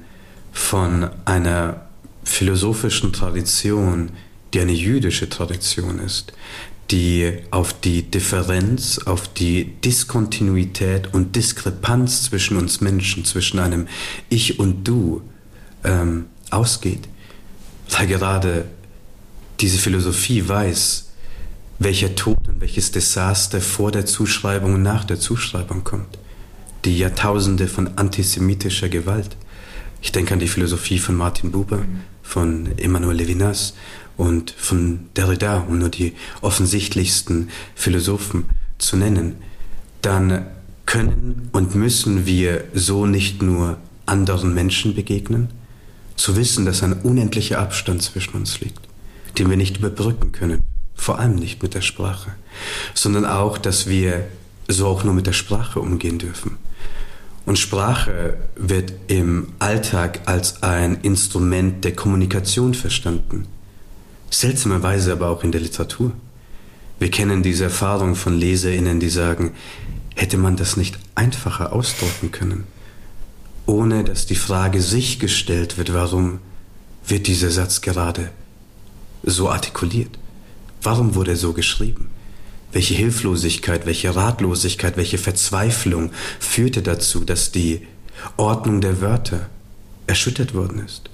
von einer philosophischen Tradition, die eine jüdische Tradition ist, die auf die Differenz, auf die Diskontinuität und Diskrepanz zwischen uns Menschen, zwischen einem Ich und Du ähm, ausgeht. Weil gerade diese Philosophie weiß, welcher Tod und welches Desaster vor der Zuschreibung und nach der Zuschreibung kommt. Die Jahrtausende von antisemitischer Gewalt. Ich denke an die Philosophie von Martin Buber, von Emmanuel Levinas und von Derrida, um nur die offensichtlichsten Philosophen zu nennen. Dann können und müssen wir so nicht nur anderen Menschen begegnen, zu wissen, dass ein unendlicher Abstand zwischen uns liegt, den wir nicht überbrücken können, vor allem nicht mit der Sprache, sondern auch, dass wir so auch nur mit der Sprache umgehen dürfen. Und Sprache wird im Alltag als ein Instrument der Kommunikation verstanden. Seltsamerweise aber auch in der Literatur. Wir kennen diese Erfahrung von Leserinnen, die sagen, hätte man das nicht einfacher ausdrücken können? ohne dass die Frage sich gestellt wird, warum wird dieser Satz gerade so artikuliert? Warum wurde er so geschrieben? Welche Hilflosigkeit, welche Ratlosigkeit, welche Verzweiflung führte dazu, dass die Ordnung der Wörter erschüttert worden ist,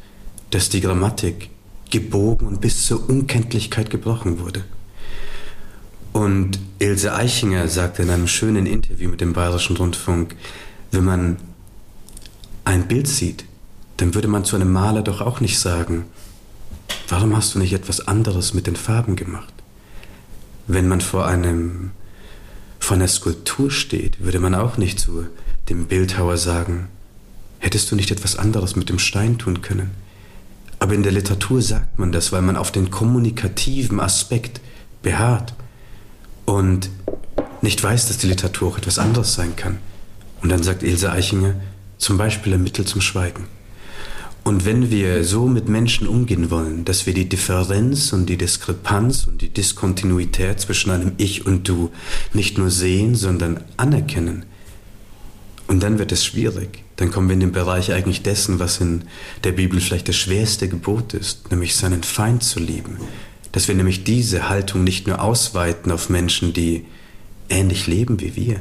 dass die Grammatik gebogen und bis zur Unkenntlichkeit gebrochen wurde. Und Ilse Eichinger sagte in einem schönen Interview mit dem Bayerischen Rundfunk, wenn man ein Bild sieht, dann würde man zu einem Maler doch auch nicht sagen, warum hast du nicht etwas anderes mit den Farben gemacht? Wenn man vor einem vor einer Skulptur steht, würde man auch nicht zu dem Bildhauer sagen, hättest du nicht etwas anderes mit dem Stein tun können? Aber in der Literatur sagt man das, weil man auf den kommunikativen Aspekt beharrt und nicht weiß, dass die Literatur auch etwas anderes sein kann. Und dann sagt Ilse Eichinger, zum Beispiel ein Mittel zum Schweigen. Und wenn wir so mit Menschen umgehen wollen, dass wir die Differenz und die Diskrepanz und die Diskontinuität zwischen einem Ich und Du nicht nur sehen, sondern anerkennen, und dann wird es schwierig. Dann kommen wir in den Bereich eigentlich dessen, was in der Bibel vielleicht das schwerste Gebot ist, nämlich seinen Feind zu lieben. Dass wir nämlich diese Haltung nicht nur ausweiten auf Menschen, die ähnlich leben wie wir,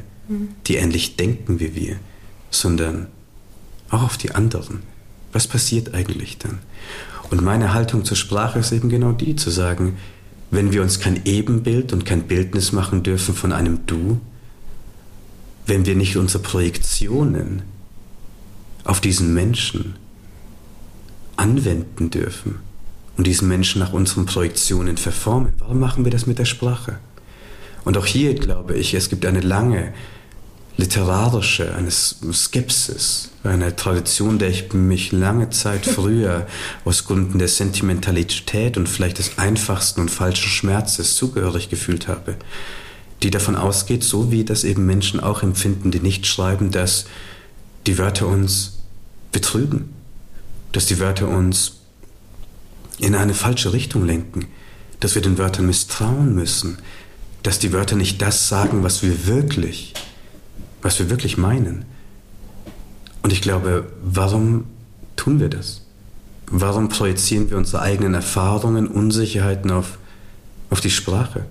die ähnlich denken wie wir, sondern auch auf die anderen. Was passiert eigentlich dann? Und meine Haltung zur Sprache ist eben genau die, zu sagen, wenn wir uns kein Ebenbild und kein Bildnis machen dürfen von einem Du, wenn wir nicht unsere Projektionen auf diesen Menschen anwenden dürfen und diesen Menschen nach unseren Projektionen verformen, warum machen wir das mit der Sprache? Und auch hier glaube ich, es gibt eine lange literarische, eine Skepsis, eine Tradition, der ich mich lange Zeit früher aus Gründen der Sentimentalität und vielleicht des einfachsten und falschen Schmerzes zugehörig gefühlt habe, die davon ausgeht, so wie das eben Menschen auch empfinden, die nicht schreiben, dass die Wörter uns betrügen, dass die Wörter uns in eine falsche Richtung lenken, dass wir den Wörtern misstrauen müssen, dass die Wörter nicht das sagen, was wir wirklich, was wir wirklich meinen. Und ich glaube, warum tun wir das? Warum projizieren wir unsere eigenen Erfahrungen, Unsicherheiten auf, auf die Sprache?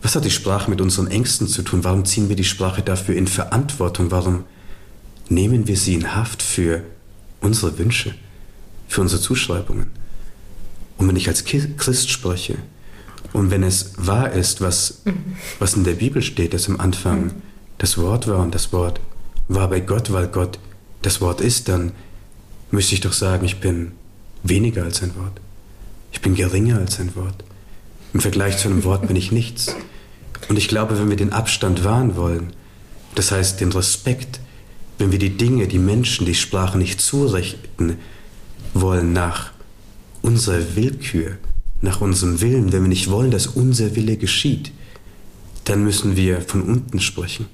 Was hat die Sprache mit unseren Ängsten zu tun? Warum ziehen wir die Sprache dafür in Verantwortung? Warum nehmen wir sie in Haft für unsere Wünsche, für unsere Zuschreibungen? Und wenn ich als Christ spreche und wenn es wahr ist, was, was in der Bibel steht, dass am Anfang das Wort war und das Wort war bei Gott, weil Gott das Wort ist, dann müsste ich doch sagen, ich bin weniger als ein Wort. Ich bin geringer als ein Wort. Im Vergleich zu einem Wort bin ich nichts. Und ich glaube, wenn wir den Abstand wahren wollen, das heißt den Respekt, wenn wir die Dinge, die Menschen, die Sprache nicht zurichten wollen nach unserer Willkür, nach unserem Willen, wenn wir nicht wollen, dass unser Wille geschieht, dann müssen wir von unten sprechen.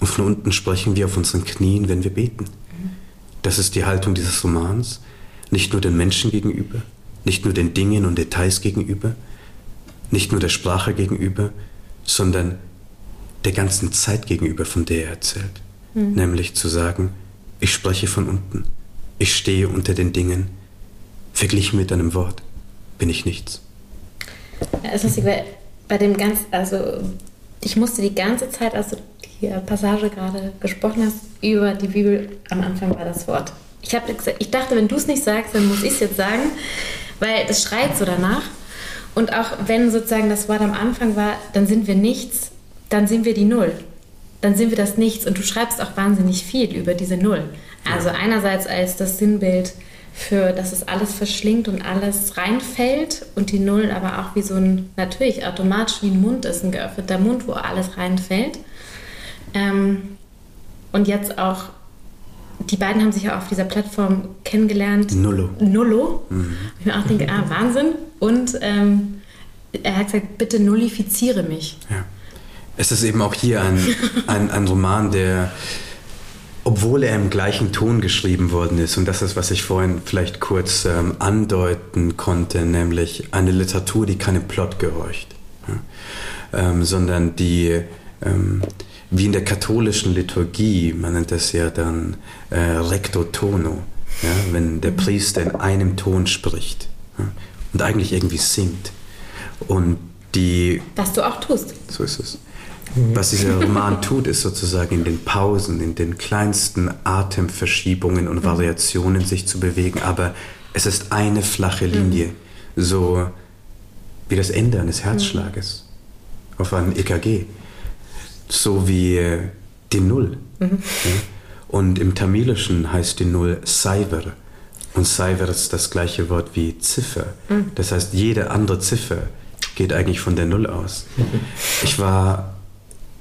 Und von unten sprechen wir auf unseren Knien, wenn wir beten. Das ist die Haltung dieses Romans, nicht nur den Menschen gegenüber, nicht nur den Dingen und Details gegenüber, nicht nur der Sprache gegenüber, sondern der ganzen Zeit gegenüber, von der er erzählt. Mhm. Nämlich zu sagen, ich spreche von unten, ich stehe unter den Dingen, verglichen mit einem Wort bin ich nichts. Es ist bei, bei dem ganz, also ich musste die ganze Zeit, als du die Passage gerade gesprochen hast, über die Bibel, am Anfang war das Wort. Ich, hab, ich dachte, wenn du es nicht sagst, dann muss ich es jetzt sagen, weil es schreit so danach. Und auch wenn sozusagen das Wort am Anfang war, dann sind wir nichts, dann sind wir die Null. Dann sind wir das Nichts. Und du schreibst auch wahnsinnig viel über diese Null. Also einerseits als das Sinnbild für, dass es alles verschlingt und alles reinfällt und die Null aber auch wie so ein, natürlich automatisch wie ein Mund ist, ein geöffneter Mund, wo alles reinfällt. Ähm, und jetzt auch, die beiden haben sich ja auf dieser Plattform kennengelernt. Nullo. Nullo. Mhm. Ich mir auch denke, ah, Wahnsinn. Und ähm, er hat gesagt, bitte nullifiziere mich. Ja. Es ist eben auch hier ein, ein, ein Roman, der obwohl er im gleichen Ton geschrieben worden ist. Und das ist, was ich vorhin vielleicht kurz ähm, andeuten konnte, nämlich eine Literatur, die keinem Plot gehorcht, ja? ähm, sondern die, ähm, wie in der katholischen Liturgie, man nennt das ja dann äh, recto tono, ja? wenn der Priester in einem Ton spricht ja? und eigentlich irgendwie singt. Und die... Was du auch tust. So ist es. Was dieser Roman tut, ist sozusagen in den Pausen, in den kleinsten Atemverschiebungen und Variationen sich zu bewegen, aber es ist eine flache Linie, so wie das Ende eines Herzschlages auf einem EKG, so wie äh, die Null. Mhm. Und im Tamilischen heißt die Null Cyber. Und Cyber ist das gleiche Wort wie Ziffer. Mhm. Das heißt, jede andere Ziffer geht eigentlich von der Null aus. Ich war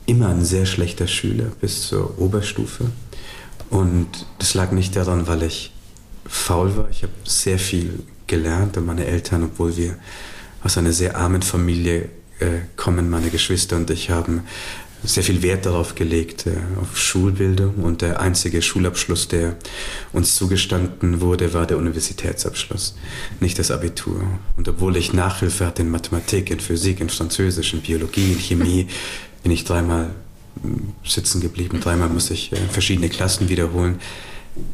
immer ein sehr schlechter Schüler bis zur Oberstufe. Und das lag nicht daran, weil ich faul war. Ich habe sehr viel gelernt und meine Eltern, obwohl wir aus einer sehr armen Familie äh, kommen, meine Geschwister und ich haben sehr viel Wert darauf gelegt, äh, auf Schulbildung. Und der einzige Schulabschluss, der uns zugestanden wurde, war der Universitätsabschluss, nicht das Abitur. Und obwohl ich Nachhilfe hatte in Mathematik, in Physik, in Französisch, in Biologie, in Chemie, bin ich dreimal hm, sitzen geblieben. Dreimal musste ich äh, verschiedene Klassen wiederholen.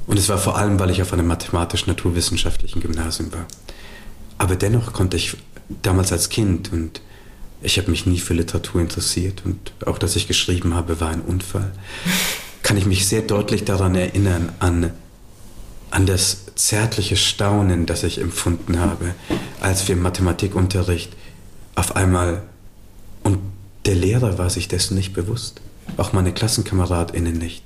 Und es war vor allem, weil ich auf einem mathematisch-naturwissenschaftlichen Gymnasium war. Aber dennoch konnte ich damals als Kind und ich habe mich nie für Literatur interessiert und auch, dass ich geschrieben habe, war ein Unfall. Kann ich mich sehr deutlich daran erinnern, an, an das zärtliche Staunen, das ich empfunden habe, als wir im Mathematikunterricht auf einmal und der Lehrer war sich dessen nicht bewusst, auch meine KlassenkameradInnen nicht,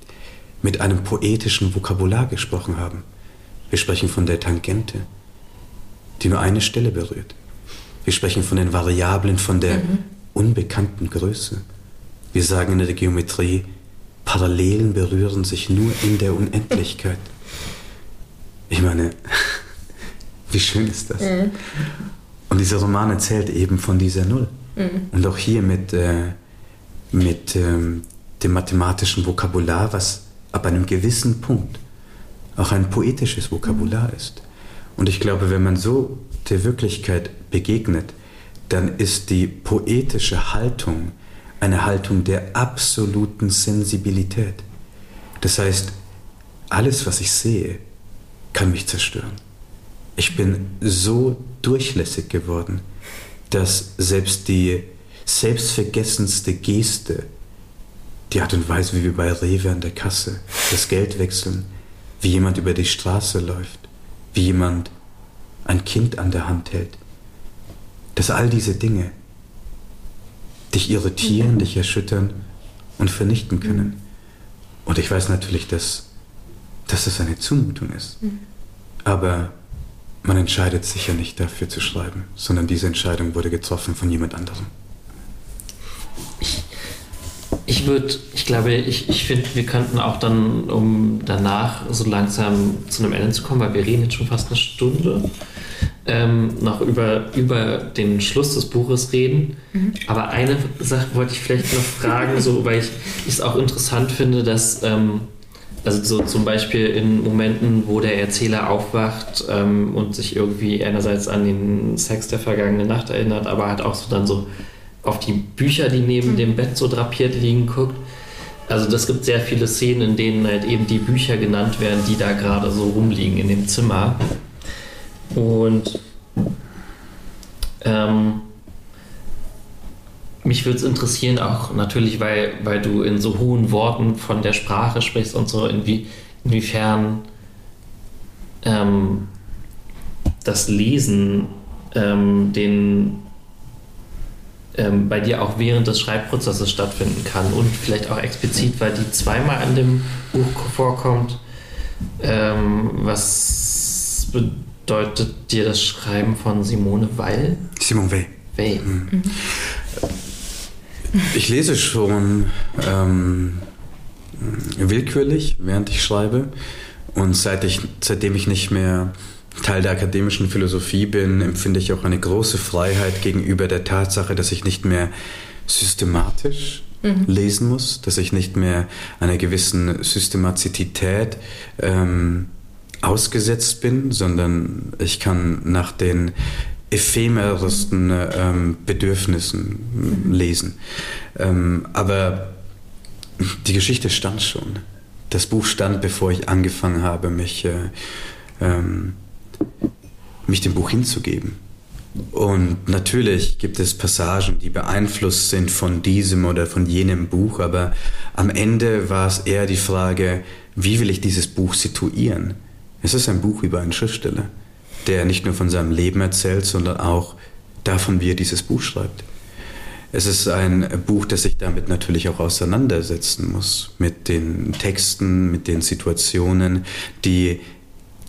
mit einem poetischen Vokabular gesprochen haben. Wir sprechen von der Tangente, die nur eine Stelle berührt. Wir sprechen von den Variablen, von der mhm. unbekannten Größe. Wir sagen in der Geometrie, Parallelen berühren sich nur in der Unendlichkeit. Ich meine, wie schön ist das? Mhm. Und dieser Roman erzählt eben von dieser Null. Mhm. Und auch hier mit, äh, mit ähm, dem mathematischen Vokabular, was ab einem gewissen Punkt auch ein poetisches Vokabular ist. Und ich glaube, wenn man so der Wirklichkeit begegnet, dann ist die poetische Haltung eine Haltung der absoluten Sensibilität. Das heißt, alles, was ich sehe, kann mich zerstören. Ich bin so durchlässig geworden, dass selbst die selbstvergessenste Geste, die Art und Weise, wie wir bei Rewe an der Kasse das Geld wechseln, wie jemand über die Straße läuft, wie jemand ein Kind an der Hand hält, dass all diese Dinge dich irritieren, dich erschüttern und vernichten können. Und ich weiß natürlich, dass, dass das eine Zumutung ist. Mhm. Aber man entscheidet sich ja nicht dafür zu schreiben, sondern diese Entscheidung wurde getroffen von jemand anderem. Ich, ich würde, ich glaube, ich, ich finde, wir könnten auch dann, um danach so langsam zu einem Ende zu kommen, weil wir reden jetzt schon fast eine Stunde, ähm, noch über, über den Schluss des Buches reden. Mhm. Aber eine Sache wollte ich vielleicht noch fragen, so, weil ich es auch interessant finde, dass ähm, also so zum Beispiel in Momenten, wo der Erzähler aufwacht ähm, und sich irgendwie einerseits an den Sex der vergangenen Nacht erinnert, aber hat auch so dann so auf die Bücher, die neben mhm. dem Bett so drapiert liegen, guckt. Also das gibt sehr viele Szenen, in denen halt eben die Bücher genannt werden, die da gerade so rumliegen in dem Zimmer. Und ähm, mich würde es interessieren, auch natürlich, weil, weil du in so hohen Worten von der Sprache sprichst und so, inwie, inwiefern ähm, das Lesen ähm, den ähm, bei dir auch während des Schreibprozesses stattfinden kann und vielleicht auch explizit, weil die zweimal in dem Buch vorkommt. Ähm, was bedeutet dir das Schreiben von Simone Weil? Simone Weil. Weil. Mhm. Mhm. Ich lese schon ähm, willkürlich, während ich schreibe. Und seit ich, seitdem ich nicht mehr Teil der akademischen Philosophie bin, empfinde ich auch eine große Freiheit gegenüber der Tatsache, dass ich nicht mehr systematisch mhm. lesen muss, dass ich nicht mehr einer gewissen Systemazität ähm, ausgesetzt bin, sondern ich kann nach den ephemersten ähm, Bedürfnissen lesen. Ähm, aber die Geschichte stand schon. Das Buch stand, bevor ich angefangen habe, mich, äh, ähm, mich dem Buch hinzugeben. Und natürlich gibt es Passagen, die beeinflusst sind von diesem oder von jenem Buch, aber am Ende war es eher die Frage, wie will ich dieses Buch situieren? Es ist ein Buch über einen Schriftsteller der nicht nur von seinem Leben erzählt, sondern auch davon, wie er dieses Buch schreibt. Es ist ein Buch, das sich damit natürlich auch auseinandersetzen muss, mit den Texten, mit den Situationen, die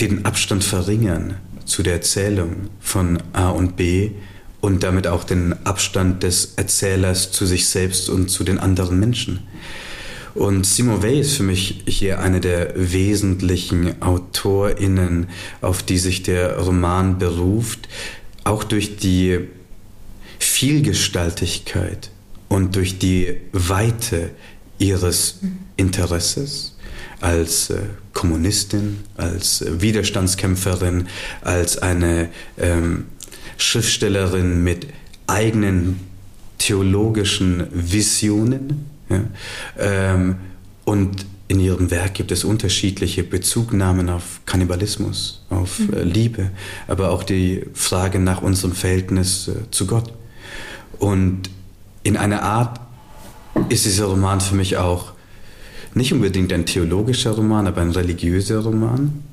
den Abstand verringern zu der Erzählung von A und B und damit auch den Abstand des Erzählers zu sich selbst und zu den anderen Menschen. Und Simon Weil ist für mich hier eine der wesentlichen AutorInnen, auf die sich der Roman beruft, auch durch die Vielgestaltigkeit und durch die Weite ihres Interesses als äh, Kommunistin, als äh, Widerstandskämpferin, als eine ähm, Schriftstellerin mit eigenen theologischen Visionen ja? Ähm, und in ihrem Werk gibt es unterschiedliche Bezugnahmen auf Kannibalismus, auf mhm. äh, Liebe, aber auch die Frage nach unserem Verhältnis äh, zu Gott. Und in einer Art ist dieser Roman für mich auch nicht unbedingt ein theologischer Roman, aber ein religiöser Roman.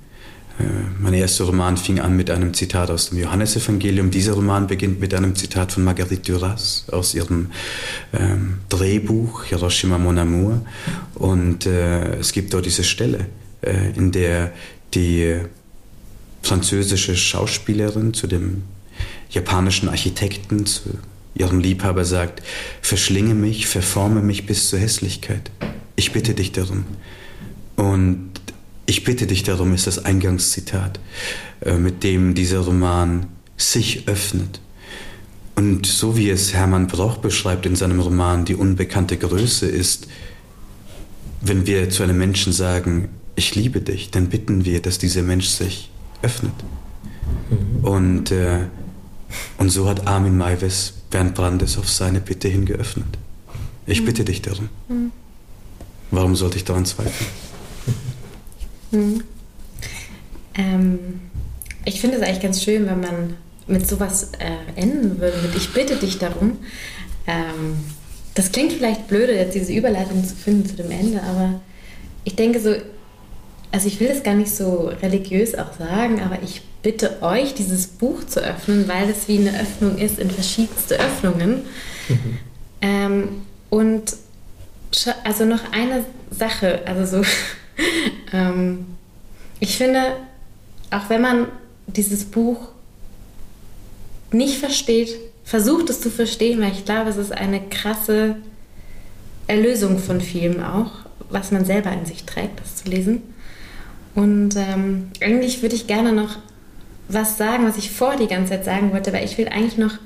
Äh, mein erster Roman fing an mit einem Zitat aus dem Johannesevangelium. Dieser Roman beginnt mit einem Zitat von Marguerite Duras aus ihrem ähm, Drehbuch Hiroshima Mon Amour. Und äh, es gibt dort diese Stelle, äh, in der die französische Schauspielerin zu dem japanischen Architekten, zu ihrem Liebhaber sagt, verschlinge mich, verforme mich bis zur Hässlichkeit. Ich bitte dich darum. Und ich bitte dich darum, ist das Eingangszitat, äh, mit dem dieser Roman sich öffnet. Und so wie es Hermann Broch beschreibt in seinem Roman Die unbekannte Größe ist, wenn wir zu einem Menschen sagen, ich liebe dich, dann bitten wir, dass dieser Mensch sich öffnet. Mhm. Und, äh, und so hat Armin Maivis Bernd Brandes auf seine Bitte hin geöffnet. Ich bitte dich darum. Mhm. Warum sollte ich daran zweifeln? Mhm. Ähm, ich finde es eigentlich ganz schön, wenn man mit sowas äh, enden würde, mit Ich bitte dich darum. Ähm, das klingt vielleicht blöde, jetzt diese Überleitung zu finden zu dem Ende, aber ich denke so, also ich will das gar nicht so religiös auch sagen, aber ich bitte euch, dieses Buch zu öffnen, weil es wie eine Öffnung ist in verschiedenste Öffnungen. Mhm. Ähm, und also noch eine Sache, also so, ähm, ich finde, auch wenn man dieses Buch nicht versteht, versucht es zu verstehen, weil ich glaube, es ist eine krasse Erlösung von vielem auch, was man selber in sich trägt, das zu lesen. Und ähm, eigentlich würde ich gerne noch was sagen, was ich vor die ganze Zeit sagen wollte, weil ich will eigentlich noch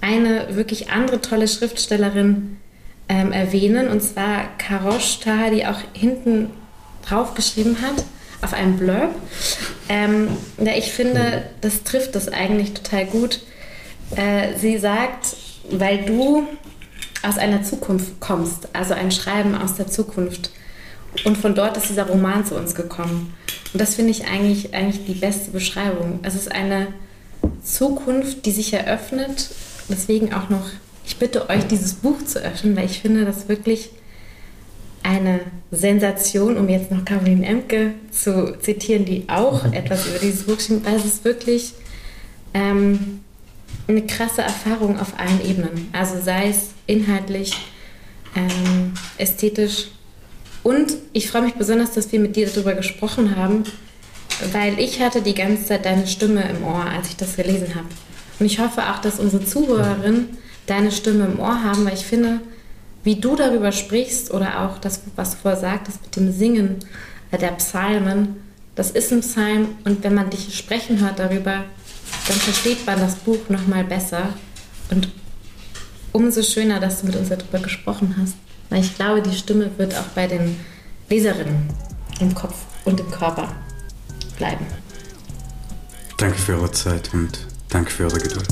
eine wirklich andere tolle Schriftstellerin ähm, erwähnen, und zwar Karosh Taha, die auch hinten drauf geschrieben hat, auf einem Blurb. Ähm, ja, ich finde, das trifft das eigentlich total gut. Äh, sie sagt, weil du aus einer Zukunft kommst, also ein Schreiben aus der Zukunft. Und von dort ist dieser Roman zu uns gekommen. Und das finde ich eigentlich, eigentlich die beste Beschreibung. Es ist eine Zukunft, die sich eröffnet. Deswegen auch noch, ich bitte euch, dieses Buch zu öffnen, weil ich finde das wirklich eine Sensation, um jetzt noch Caroline Emke zu zitieren, die auch etwas über dieses Buch schreibt, weil es ist wirklich ähm, eine krasse Erfahrung auf allen Ebenen. Also sei es inhaltlich, ähm, ästhetisch, und ich freue mich besonders, dass wir mit dir darüber gesprochen haben, weil ich hatte die ganze Zeit deine Stimme im Ohr, als ich das gelesen habe. Und ich hoffe auch, dass unsere Zuhörerinnen deine Stimme im Ohr haben, weil ich finde, wie du darüber sprichst oder auch das, was du vorher sagtest mit dem Singen der Psalmen, das ist ein Psalm und wenn man dich sprechen hört darüber, dann versteht man das Buch nochmal besser und umso schöner, dass du mit uns darüber gesprochen hast. Weil ich glaube, die Stimme wird auch bei den Leserinnen im Kopf und im Körper bleiben. Danke für eure Zeit und danke für eure Geduld.